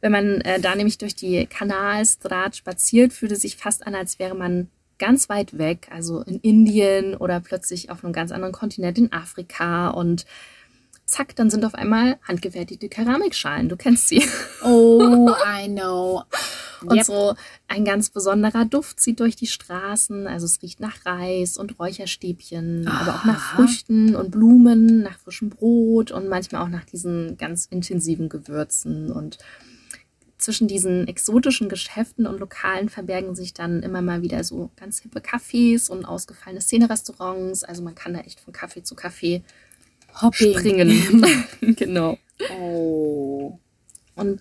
[SPEAKER 1] Wenn man äh, da nämlich durch die Kanalstraat spaziert, fühlt es sich fast an, als wäre man ganz weit weg, also in Indien oder plötzlich auf einem ganz anderen Kontinent in Afrika und zack, dann sind auf einmal handgefertigte Keramikschalen. Du kennst sie.
[SPEAKER 2] Oh, I know.
[SPEAKER 1] Und yep. so ein ganz besonderer Duft zieht durch die Straßen. Also es riecht nach Reis und Räucherstäbchen, Aha. aber auch nach Früchten und Blumen, nach frischem Brot und manchmal auch nach diesen ganz intensiven Gewürzen. Und zwischen diesen exotischen Geschäften und Lokalen verbergen sich dann immer mal wieder so ganz hippe Cafés und ausgefallene Szenerestaurants. Also man kann da echt von Kaffee zu Kaffee Hopping. springen. genau.
[SPEAKER 2] Oh.
[SPEAKER 1] Und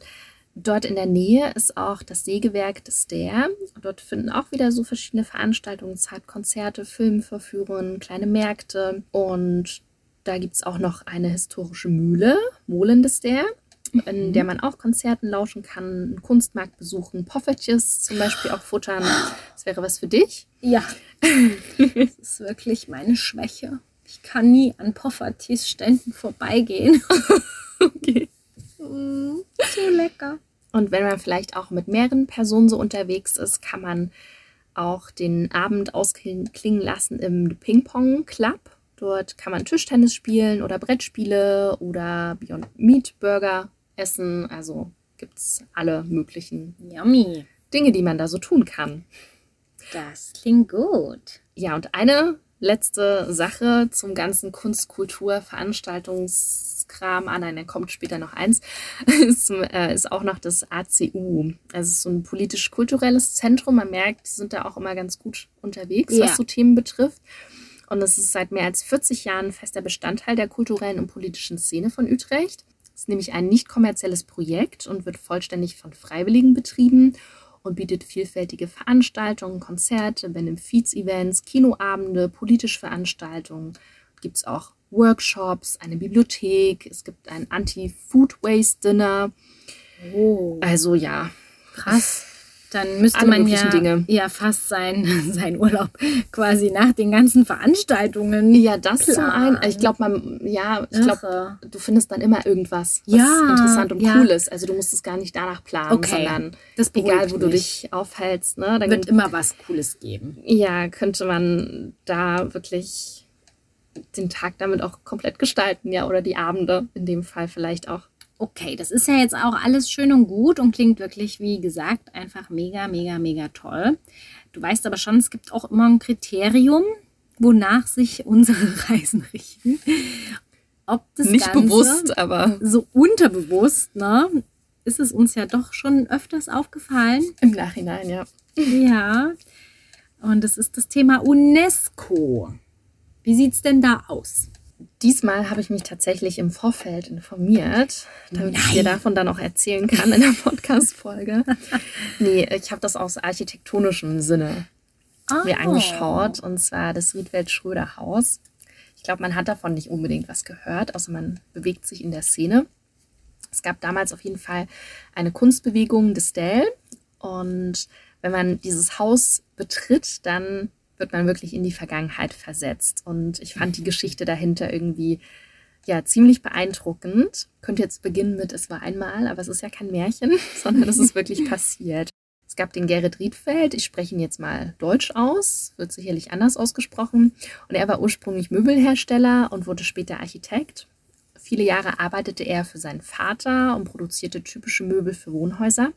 [SPEAKER 1] dort in der Nähe ist auch das Sägewerk des Der. Dort finden auch wieder so verschiedene Veranstaltungen statt, Konzerte, Filmverführungen, kleine Märkte. Und da gibt es auch noch eine historische Mühle, Molen des Der, in mhm. der man auch Konzerten lauschen kann, einen Kunstmarkt besuchen, Poffertjes zum Beispiel auch futtern. Das wäre was für dich?
[SPEAKER 2] Ja. das ist wirklich meine Schwäche. Ich kann nie an Poffertjes Ständen vorbeigehen.
[SPEAKER 1] okay. Mm, so lecker. Und wenn man vielleicht auch mit mehreren Personen so unterwegs ist, kann man auch den Abend ausklingen lassen im Ping-Pong Club. Dort kann man Tischtennis spielen oder Brettspiele oder Beyond Meat Burger essen. Also gibt es alle möglichen
[SPEAKER 2] Yummy.
[SPEAKER 1] Dinge, die man da so tun kann.
[SPEAKER 2] Das klingt gut.
[SPEAKER 1] Ja, und eine letzte Sache zum ganzen Kunst-, Kultur-, Veranstaltungs- Krimskram. Ah nein, dann kommt später noch eins. ist, äh, ist auch noch das ACU. Also so ein politisch-kulturelles Zentrum. Man merkt, die sind da auch immer ganz gut unterwegs,
[SPEAKER 2] Ja.
[SPEAKER 1] was so Themen betrifft. Und es ist seit mehr als 40 Jahren fester Bestandteil der kulturellen und politischen Szene von Utrecht. Es ist nämlich ein nicht kommerzielles Projekt und wird vollständig von Freiwilligen betrieben und bietet vielfältige Veranstaltungen, Konzerte, Benefiz-Events, Kinoabende, politische Veranstaltungen. Gibt es auch Workshops, eine Bibliothek, es gibt ein Anti-Food-Waste-Dinner.
[SPEAKER 2] Oh,
[SPEAKER 1] Also ja,
[SPEAKER 2] krass. Dann müsste
[SPEAKER 1] Alle
[SPEAKER 2] man ja,
[SPEAKER 1] Dinge.
[SPEAKER 2] ja fast sein, sein Urlaub quasi nach den ganzen Veranstaltungen.
[SPEAKER 1] ja, das zum
[SPEAKER 2] Plan.
[SPEAKER 1] einen. Ich glaube, man, ja, ich glaube, du findest dann immer irgendwas, was
[SPEAKER 2] Ja,
[SPEAKER 1] interessant und
[SPEAKER 2] ja.
[SPEAKER 1] cool ist. Also du musst es gar nicht danach planen,
[SPEAKER 2] Okay,
[SPEAKER 1] sondern
[SPEAKER 2] das
[SPEAKER 1] egal, wo du
[SPEAKER 2] mich.
[SPEAKER 1] dich aufhältst, ne, dann
[SPEAKER 2] Wird immer was Cooles geben.
[SPEAKER 1] ja, könnte man da wirklich den Tag damit auch komplett gestalten, ja, oder die Abende in dem Fall vielleicht auch.
[SPEAKER 2] Okay, das ist ja jetzt auch alles schön und gut und klingt wirklich, wie gesagt, einfach mega, mega, mega toll. Du weißt aber schon, es gibt auch immer ein Kriterium, wonach sich unsere Reisen richten. Ob das
[SPEAKER 1] Nicht
[SPEAKER 2] Ganze
[SPEAKER 1] bewusst, aber
[SPEAKER 2] so unterbewusst, ne, ist es uns ja doch schon öfters aufgefallen.
[SPEAKER 1] im Nachhinein, ja.
[SPEAKER 2] Ja. Und das ist das Thema UNESCO. Wie sieht's denn da aus?
[SPEAKER 1] Diesmal habe ich mich tatsächlich im Vorfeld informiert, damit ich dir
[SPEAKER 2] Nein.
[SPEAKER 1] davon dann auch erzählen kann in der Podcast-Folge. nee, ich habe das aus architektonischem Sinne mir
[SPEAKER 2] Oh.
[SPEAKER 1] angeschaut, und zwar das Riedwald-Schröder-Haus. Ich glaube, man hat davon nicht unbedingt was gehört, außer man bewegt sich in der Szene. Es gab damals auf jeden Fall eine Kunstbewegung des Dell. Und wenn man dieses Haus betritt, dann wird man wirklich in die Vergangenheit versetzt. Und ich fand die Geschichte dahinter irgendwie ja ziemlich beeindruckend. Könnte jetzt beginnen mit Es war einmal, aber es ist ja kein Märchen, sondern es ist wirklich passiert. Es gab den Gerrit Riedfeld, ich spreche ihn jetzt mal deutsch aus, wird sicherlich anders ausgesprochen. Und er war ursprünglich Möbelhersteller und wurde später Architekt. Viele Jahre arbeitete er für seinen Vater und produzierte typische Möbel für Wohnhäuser.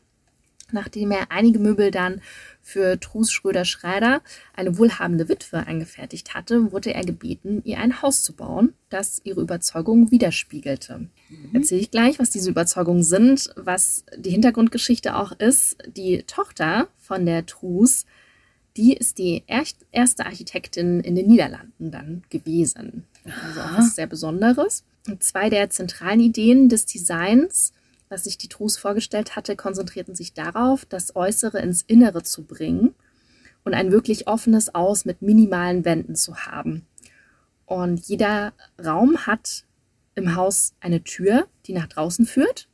[SPEAKER 1] Nachdem er einige Möbel dann für Trus Schröder-Schreider, eine wohlhabende Witwe, angefertigt hatte, wurde er gebeten, ihr ein Haus zu bauen, das ihre Überzeugungen widerspiegelte. Erzähle ich gleich, was diese Überzeugungen sind, was die Hintergrundgeschichte auch ist. Die Tochter von der Trus, die ist die erst- erste Architektin in den Niederlanden dann gewesen. Also auch was sehr Besonderes. Und zwei der zentralen Ideen des Designs, was sich die Trus vorgestellt hatte, konzentrierten sich darauf, das Äußere ins Innere zu bringen und ein wirklich offenes Aus mit minimalen Wänden zu haben. Und jeder Raum hat im Haus eine Tür, die nach draußen führt.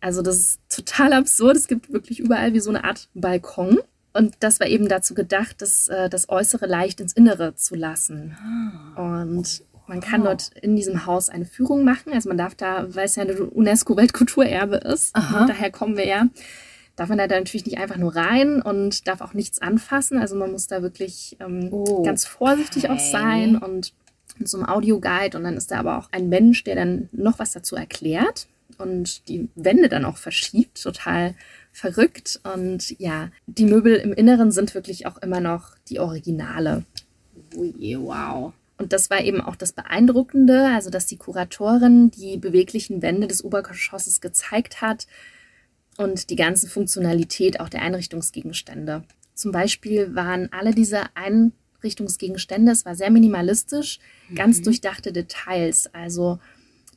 [SPEAKER 1] Also das ist total absurd. Es gibt wirklich überall wie so eine Art Balkon. Und das war eben dazu gedacht, das, äh, das Äußere leicht ins Innere zu lassen. Und man kann dort in diesem Haus eine Führung machen. Also man darf da, weil es ja eine UNESCO-Weltkulturerbe ist, daher kommen wir ja, darf man da dann natürlich nicht einfach nur rein und darf auch nichts anfassen. Also man muss da wirklich ähm,
[SPEAKER 2] Oh,
[SPEAKER 1] ganz vorsichtig auch
[SPEAKER 2] okay.
[SPEAKER 1] sein und mit so einem Audioguide. Und dann ist da aber auch ein Mensch, der dann noch was dazu erklärt und die Wände dann auch verschiebt. Total verrückt. Und ja, die Möbel im Inneren sind wirklich auch immer noch die Originale.
[SPEAKER 2] Ui, wow.
[SPEAKER 1] Und das war eben auch das Beeindruckende, also dass die Kuratorin die beweglichen Wände des Obergeschosses gezeigt hat und die ganze Funktionalität auch der Einrichtungsgegenstände. Zum Beispiel waren alle diese Einrichtungsgegenstände, es war sehr minimalistisch, ganz durchdachte Details. Also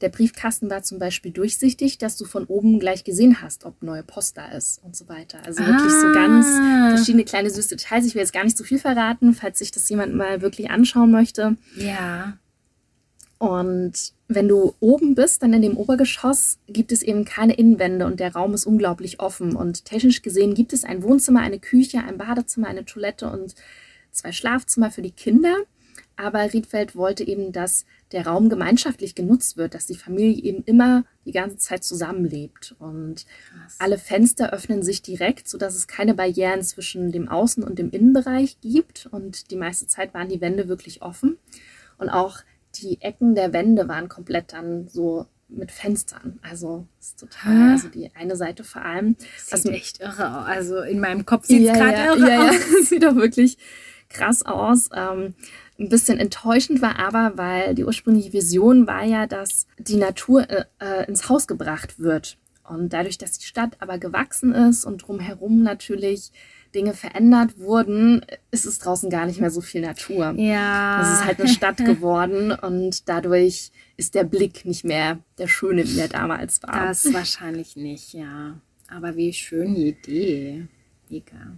[SPEAKER 1] der Briefkasten war zum Beispiel durchsichtig, dass du von oben gleich gesehen hast, ob neue Post da ist und so weiter. Also wirklich so ganz
[SPEAKER 2] Ah.
[SPEAKER 1] verschiedene kleine süße Details. Ich will jetzt gar nicht so viel verraten, falls sich das jemand mal wirklich anschauen möchte.
[SPEAKER 2] Ja.
[SPEAKER 1] Und wenn du oben bist, dann in dem Obergeschoss, gibt es eben keine Innenwände und der Raum ist unglaublich offen. Und technisch gesehen gibt es ein Wohnzimmer, eine Küche, ein Badezimmer, eine Toilette und zwei Schlafzimmer für die Kinder. Aber Riedfeld wollte eben, dass der Raum gemeinschaftlich genutzt wird, dass die Familie eben immer die ganze Zeit zusammenlebt. Und alle Fenster öffnen sich direkt, sodass es keine Barrieren zwischen dem Außen- und dem Innenbereich gibt. Und die meiste Zeit waren die Wände wirklich offen. Und auch die Ecken der Wände waren komplett dann so mit Fenstern. Also ist total, also die eine Seite vor allem.
[SPEAKER 2] Sieht echt irre aus. Also in meinem Kopf sieht es
[SPEAKER 1] ja,
[SPEAKER 2] gerade
[SPEAKER 1] ja,
[SPEAKER 2] irre
[SPEAKER 1] ja,
[SPEAKER 2] aus.
[SPEAKER 1] ja, sieht doch wirklich krass aus. Ähm, ein bisschen enttäuschend war aber, weil die ursprüngliche Vision war ja, dass die Natur äh, äh, ins Haus gebracht wird. Und dadurch, dass die Stadt aber gewachsen ist und drumherum natürlich Dinge verändert wurden, ist es draußen gar nicht mehr so viel Natur.
[SPEAKER 2] Ja.
[SPEAKER 1] Es ist halt eine Stadt geworden und dadurch ist der Blick nicht mehr der schöne, wie er damals war.
[SPEAKER 2] Das wahrscheinlich nicht, ja. Aber wie schön die Idee. Mega.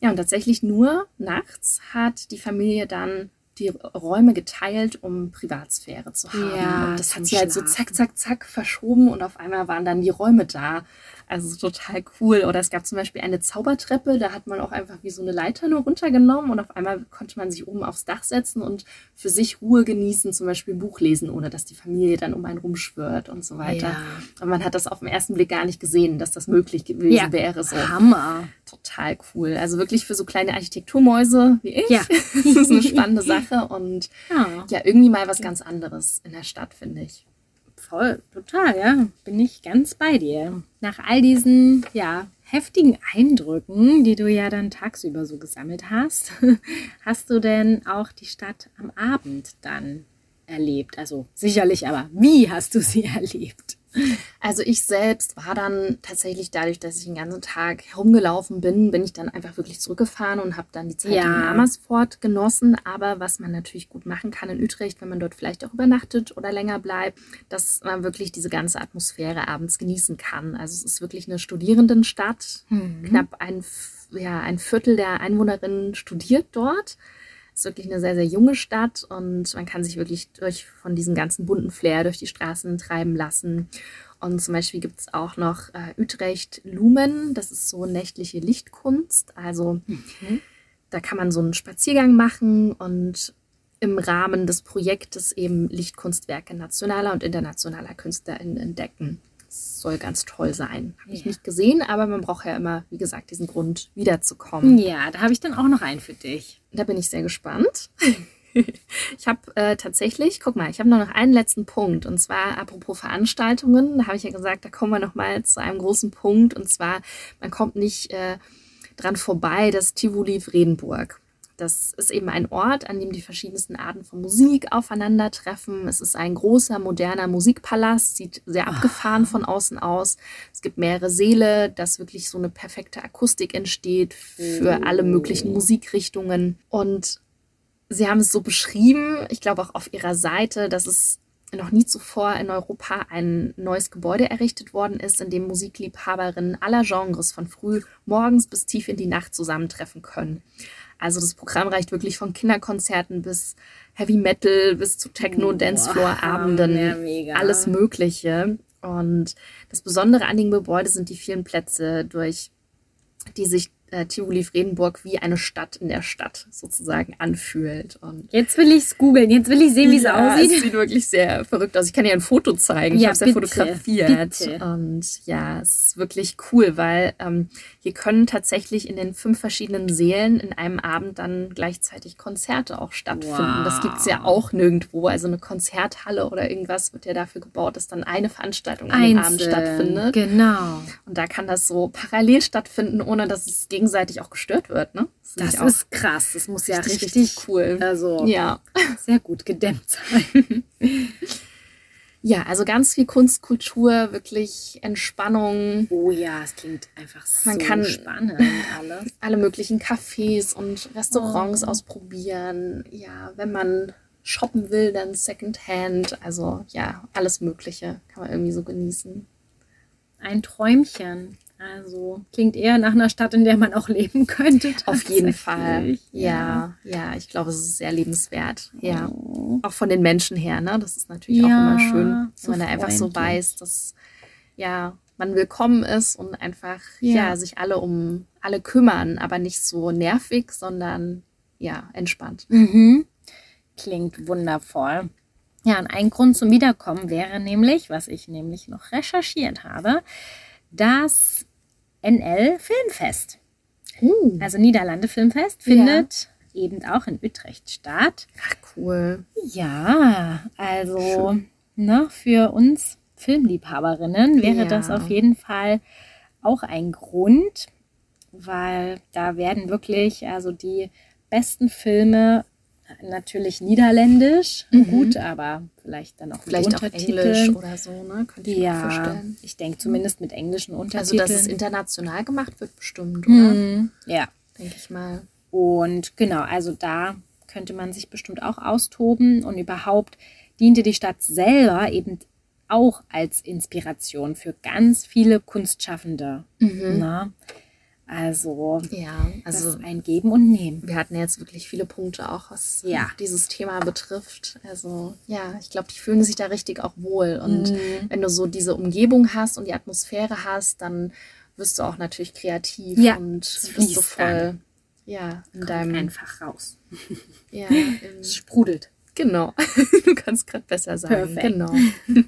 [SPEAKER 1] Ja, und tatsächlich nur nachts hat die Familie dann die Räume geteilt, um Privatsphäre zu haben.
[SPEAKER 2] Ja,
[SPEAKER 1] und das hat sie halt so zack, zack, zack verschoben und auf einmal waren dann die Räume da. Also total cool. Oder es gab zum Beispiel eine Zaubertreppe, da hat man auch einfach wie so eine Leiter nur runtergenommen und auf einmal konnte man sich oben aufs Dach setzen und für sich Ruhe genießen, zum Beispiel Buch lesen, ohne dass die Familie dann um einen rumschwört und so weiter.
[SPEAKER 2] Ja.
[SPEAKER 1] Und man hat das auf den ersten Blick gar nicht gesehen, dass das möglich gewesen
[SPEAKER 2] Ja.
[SPEAKER 1] wäre. So
[SPEAKER 2] Hammer.
[SPEAKER 1] total cool. Also wirklich für so kleine Architekturmäuse wie ich.
[SPEAKER 2] Ja.
[SPEAKER 1] das ist eine spannende Sache und
[SPEAKER 2] Ja.
[SPEAKER 1] ja, irgendwie mal was ganz anderes in der Stadt, finde ich.
[SPEAKER 2] Voll, total, ja. Bin ich ganz bei dir. Nach all diesen, ja, heftigen Eindrücken, die du ja dann tagsüber so gesammelt hast, hast du denn auch die Stadt am Abend dann erlebt? Also sicherlich, aber wie hast du sie erlebt?
[SPEAKER 1] Also ich selbst war dann tatsächlich dadurch, dass ich den ganzen Tag herumgelaufen bin, bin ich dann einfach wirklich zurückgefahren und habe dann die Zeit
[SPEAKER 2] Ja.
[SPEAKER 1] in Amersfoort genossen. Aber was man natürlich gut machen kann in Utrecht, wenn man dort vielleicht auch übernachtet oder länger bleibt, dass man wirklich diese ganze Atmosphäre abends genießen kann. Also es ist wirklich eine Studierendenstadt. Knapp ein, ja, ein Viertel der Einwohnerinnen studiert dort. Ist wirklich eine sehr, sehr junge Stadt und man kann sich wirklich durch von diesem ganzen bunten Flair durch die Straßen treiben lassen. Und zum Beispiel gibt es auch noch äh, Utrecht Lumen, das ist so nächtliche Lichtkunst. Also da kann man so einen Spaziergang machen und im Rahmen des Projektes eben Lichtkunstwerke nationaler und internationaler KünstlerInnen entdecken. Soll ganz toll sein. Habe ich
[SPEAKER 2] Ja.
[SPEAKER 1] nicht gesehen, aber man braucht ja immer, wie gesagt, diesen Grund, wiederzukommen.
[SPEAKER 2] Ja, da habe ich dann auch noch einen für dich.
[SPEAKER 1] Da bin ich sehr gespannt. Ich habe äh, tatsächlich, guck mal, ich habe noch einen letzten Punkt. Und zwar apropos Veranstaltungen. Da habe ich ja gesagt, da kommen wir noch mal zu einem großen Punkt. Und zwar, man kommt nicht äh, dran vorbei, das Tivoli Vredenburg. Das ist eben ein Ort, an dem die verschiedensten Arten von Musik aufeinandertreffen. Es ist ein großer, moderner Musikpalast, sieht sehr abgefahren von außen aus. Es gibt mehrere Säle, dass wirklich so eine perfekte Akustik entsteht für alle möglichen Musikrichtungen. Und Sie haben es so beschrieben, ich glaube auch auf Ihrer Seite, dass es noch nie zuvor in Europa ein neues Gebäude errichtet worden ist, in dem Musikliebhaberinnen aller Genres von früh morgens bis tief in die Nacht zusammentreffen können. Also das Programm reicht wirklich von Kinderkonzerten bis Heavy Metal bis zu Techno, Dancefloor Abenden,
[SPEAKER 2] ja,
[SPEAKER 1] alles Mögliche. Und das Besondere an dem Gebäude sind die vielen Plätze, durch die sich äh, Tivoli Vredenburg wie eine Stadt in der Stadt sozusagen anfühlt. Und
[SPEAKER 2] Jetzt will ich es googeln. Jetzt will ich sehen, wie es
[SPEAKER 1] ja,
[SPEAKER 2] aussieht.
[SPEAKER 1] Es sieht wirklich sehr verrückt aus. Ich kann dir ein Foto zeigen. Ich
[SPEAKER 2] Ja,
[SPEAKER 1] habe es ja fotografiert.
[SPEAKER 2] bitte.
[SPEAKER 1] Und ja, es ist wirklich cool, weil ähm, hier können tatsächlich in den fünf verschiedenen Sälen in einem Abend dann gleichzeitig Konzerte auch stattfinden.
[SPEAKER 2] Wow.
[SPEAKER 1] Das gibt's ja auch nirgendwo. Also eine Konzerthalle oder irgendwas wird ja dafür gebaut, dass dann eine Veranstaltung an dem Abend stattfindet.
[SPEAKER 2] Genau.
[SPEAKER 1] Und da kann das so parallel stattfinden, ohne dass es gegenseitig auch gestört wird. Ne?
[SPEAKER 2] Das
[SPEAKER 1] auch
[SPEAKER 2] ist krass. Das muss ja
[SPEAKER 1] richtig,
[SPEAKER 2] richtig,
[SPEAKER 1] richtig cool.
[SPEAKER 2] Also
[SPEAKER 1] Ja.
[SPEAKER 2] sehr gut gedämmt sein.
[SPEAKER 1] Ja, also ganz viel Kunst, Kultur, wirklich Entspannung,
[SPEAKER 2] Oh ja, es klingt einfach
[SPEAKER 1] Man
[SPEAKER 2] so
[SPEAKER 1] kann-
[SPEAKER 2] spannend alles.
[SPEAKER 1] alle möglichen Cafés und Restaurants
[SPEAKER 2] Oh.
[SPEAKER 1] ausprobieren. Ja, wenn man shoppen will, dann Secondhand. Also ja, alles Mögliche kann man irgendwie so genießen.
[SPEAKER 2] Ein Träumchen. Also klingt eher nach einer Stadt, in der man auch leben könnte.
[SPEAKER 1] Auf jeden. Fall. Ja, ja, ich glaube, es ist sehr lebenswert. Ja.
[SPEAKER 2] Oh.
[SPEAKER 1] Auch von den Menschen her, ne? Das ist natürlich
[SPEAKER 2] Ja,
[SPEAKER 1] auch immer schön, wenn
[SPEAKER 2] so
[SPEAKER 1] man da einfach so weiß, dass ja, man willkommen ist und einfach
[SPEAKER 2] Ja.
[SPEAKER 1] ja. sich alle um alle kümmern, aber nicht so nervig, sondern ja, entspannt.
[SPEAKER 2] Mhm. Klingt wundervoll. Ja, und ein Grund zum Wiederkommen wäre nämlich, was ich nämlich noch recherchiert habe, das NL Filmfest.
[SPEAKER 1] Uh,
[SPEAKER 2] Also Niederlande Filmfest findet eben auch in Utrecht statt.
[SPEAKER 1] ach, cool.
[SPEAKER 2] Ja, also
[SPEAKER 1] Schön.
[SPEAKER 2] ne, für uns Filmliebhaberinnen wäre
[SPEAKER 1] Ja.
[SPEAKER 2] das auf jeden Fall auch ein Grund, weil da werden wirklich also die besten Filme natürlich niederländisch,
[SPEAKER 1] Mhm.
[SPEAKER 2] gut, aber vielleicht dann auch
[SPEAKER 1] Vielleicht auch. Englisch oder so, ne? Könnte ich mir
[SPEAKER 2] ja,
[SPEAKER 1] vorstellen.
[SPEAKER 2] ich denke zumindest mit englischen
[SPEAKER 1] Also,
[SPEAKER 2] Untertiteln.
[SPEAKER 1] dass es international gemacht wird, bestimmt, oder?
[SPEAKER 2] Mhm, ja.
[SPEAKER 1] Denke ich mal.
[SPEAKER 2] Und genau, also da könnte man sich bestimmt auch austoben und überhaupt diente die Stadt selber eben auch als Inspiration für ganz viele Kunstschaffende. Na? Also,
[SPEAKER 1] Ja,
[SPEAKER 2] also ein Geben und Nehmen.
[SPEAKER 1] wir hatten jetzt wirklich viele Punkte auch, was
[SPEAKER 2] Ja.
[SPEAKER 1] dieses Thema betrifft. Also ja, ich glaube, die fühlen sich da richtig auch wohl. Und
[SPEAKER 2] Mhm.
[SPEAKER 1] wenn du so diese Umgebung hast und die Atmosphäre hast, dann wirst du auch natürlich kreativ
[SPEAKER 2] Ja,
[SPEAKER 1] und bist du
[SPEAKER 2] fließt
[SPEAKER 1] voll
[SPEAKER 2] dann.
[SPEAKER 1] ja, in
[SPEAKER 2] Kommt
[SPEAKER 1] deinem
[SPEAKER 2] einfach raus.
[SPEAKER 1] ja,
[SPEAKER 2] Es sprudelt.
[SPEAKER 1] Genau, du kannst gerade besser sagen.
[SPEAKER 2] Perfekt.
[SPEAKER 1] Genau.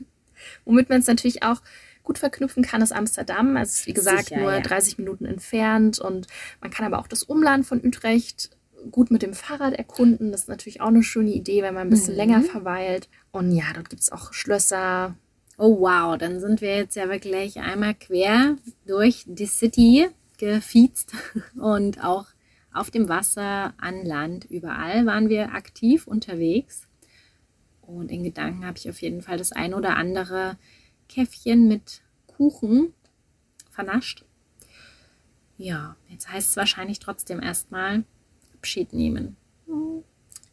[SPEAKER 1] Womit man es natürlich auch gut verknüpfen kann, ist Amsterdam. Also es ist wie gesagt
[SPEAKER 2] Sicher,
[SPEAKER 1] nur
[SPEAKER 2] ja.
[SPEAKER 1] 30 Minuten entfernt und man kann aber auch das Umland von Utrecht gut mit dem Fahrrad erkunden. Das ist natürlich auch eine schöne Idee, wenn man ein bisschen
[SPEAKER 2] Mhm.
[SPEAKER 1] länger verweilt. Und ja, dort gibt es auch Schlösser.
[SPEAKER 2] Oh wow, dann sind wir jetzt ja wirklich einmal quer durch die City gefiezt und auch auf dem Wasser, an Land, überall waren wir aktiv unterwegs. Und in Gedanken habe ich auf jeden Fall das ein oder andere Käffchen mit Kuchen vernascht. Ja, jetzt heißt es wahrscheinlich trotzdem erstmal Abschied nehmen.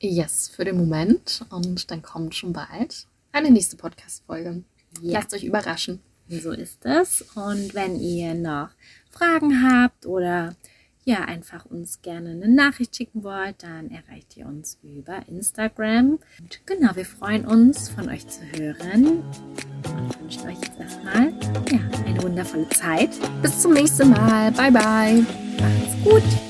[SPEAKER 1] Yes, für den Moment. Und dann kommt schon bald eine nächste Podcast-Folge.
[SPEAKER 2] Ja.
[SPEAKER 1] Lasst euch überraschen.
[SPEAKER 2] So ist es. Und wenn ihr noch Fragen habt oder ja, einfach uns gerne eine Nachricht schicken wollt, dann erreicht ihr uns über Instagram. Und genau, wir freuen uns, von euch zu hören und wünschen euch jetzt erstmal ja, eine wundervolle Zeit.
[SPEAKER 1] Bis zum nächsten Mal. Bye, bye.
[SPEAKER 2] Macht's gut!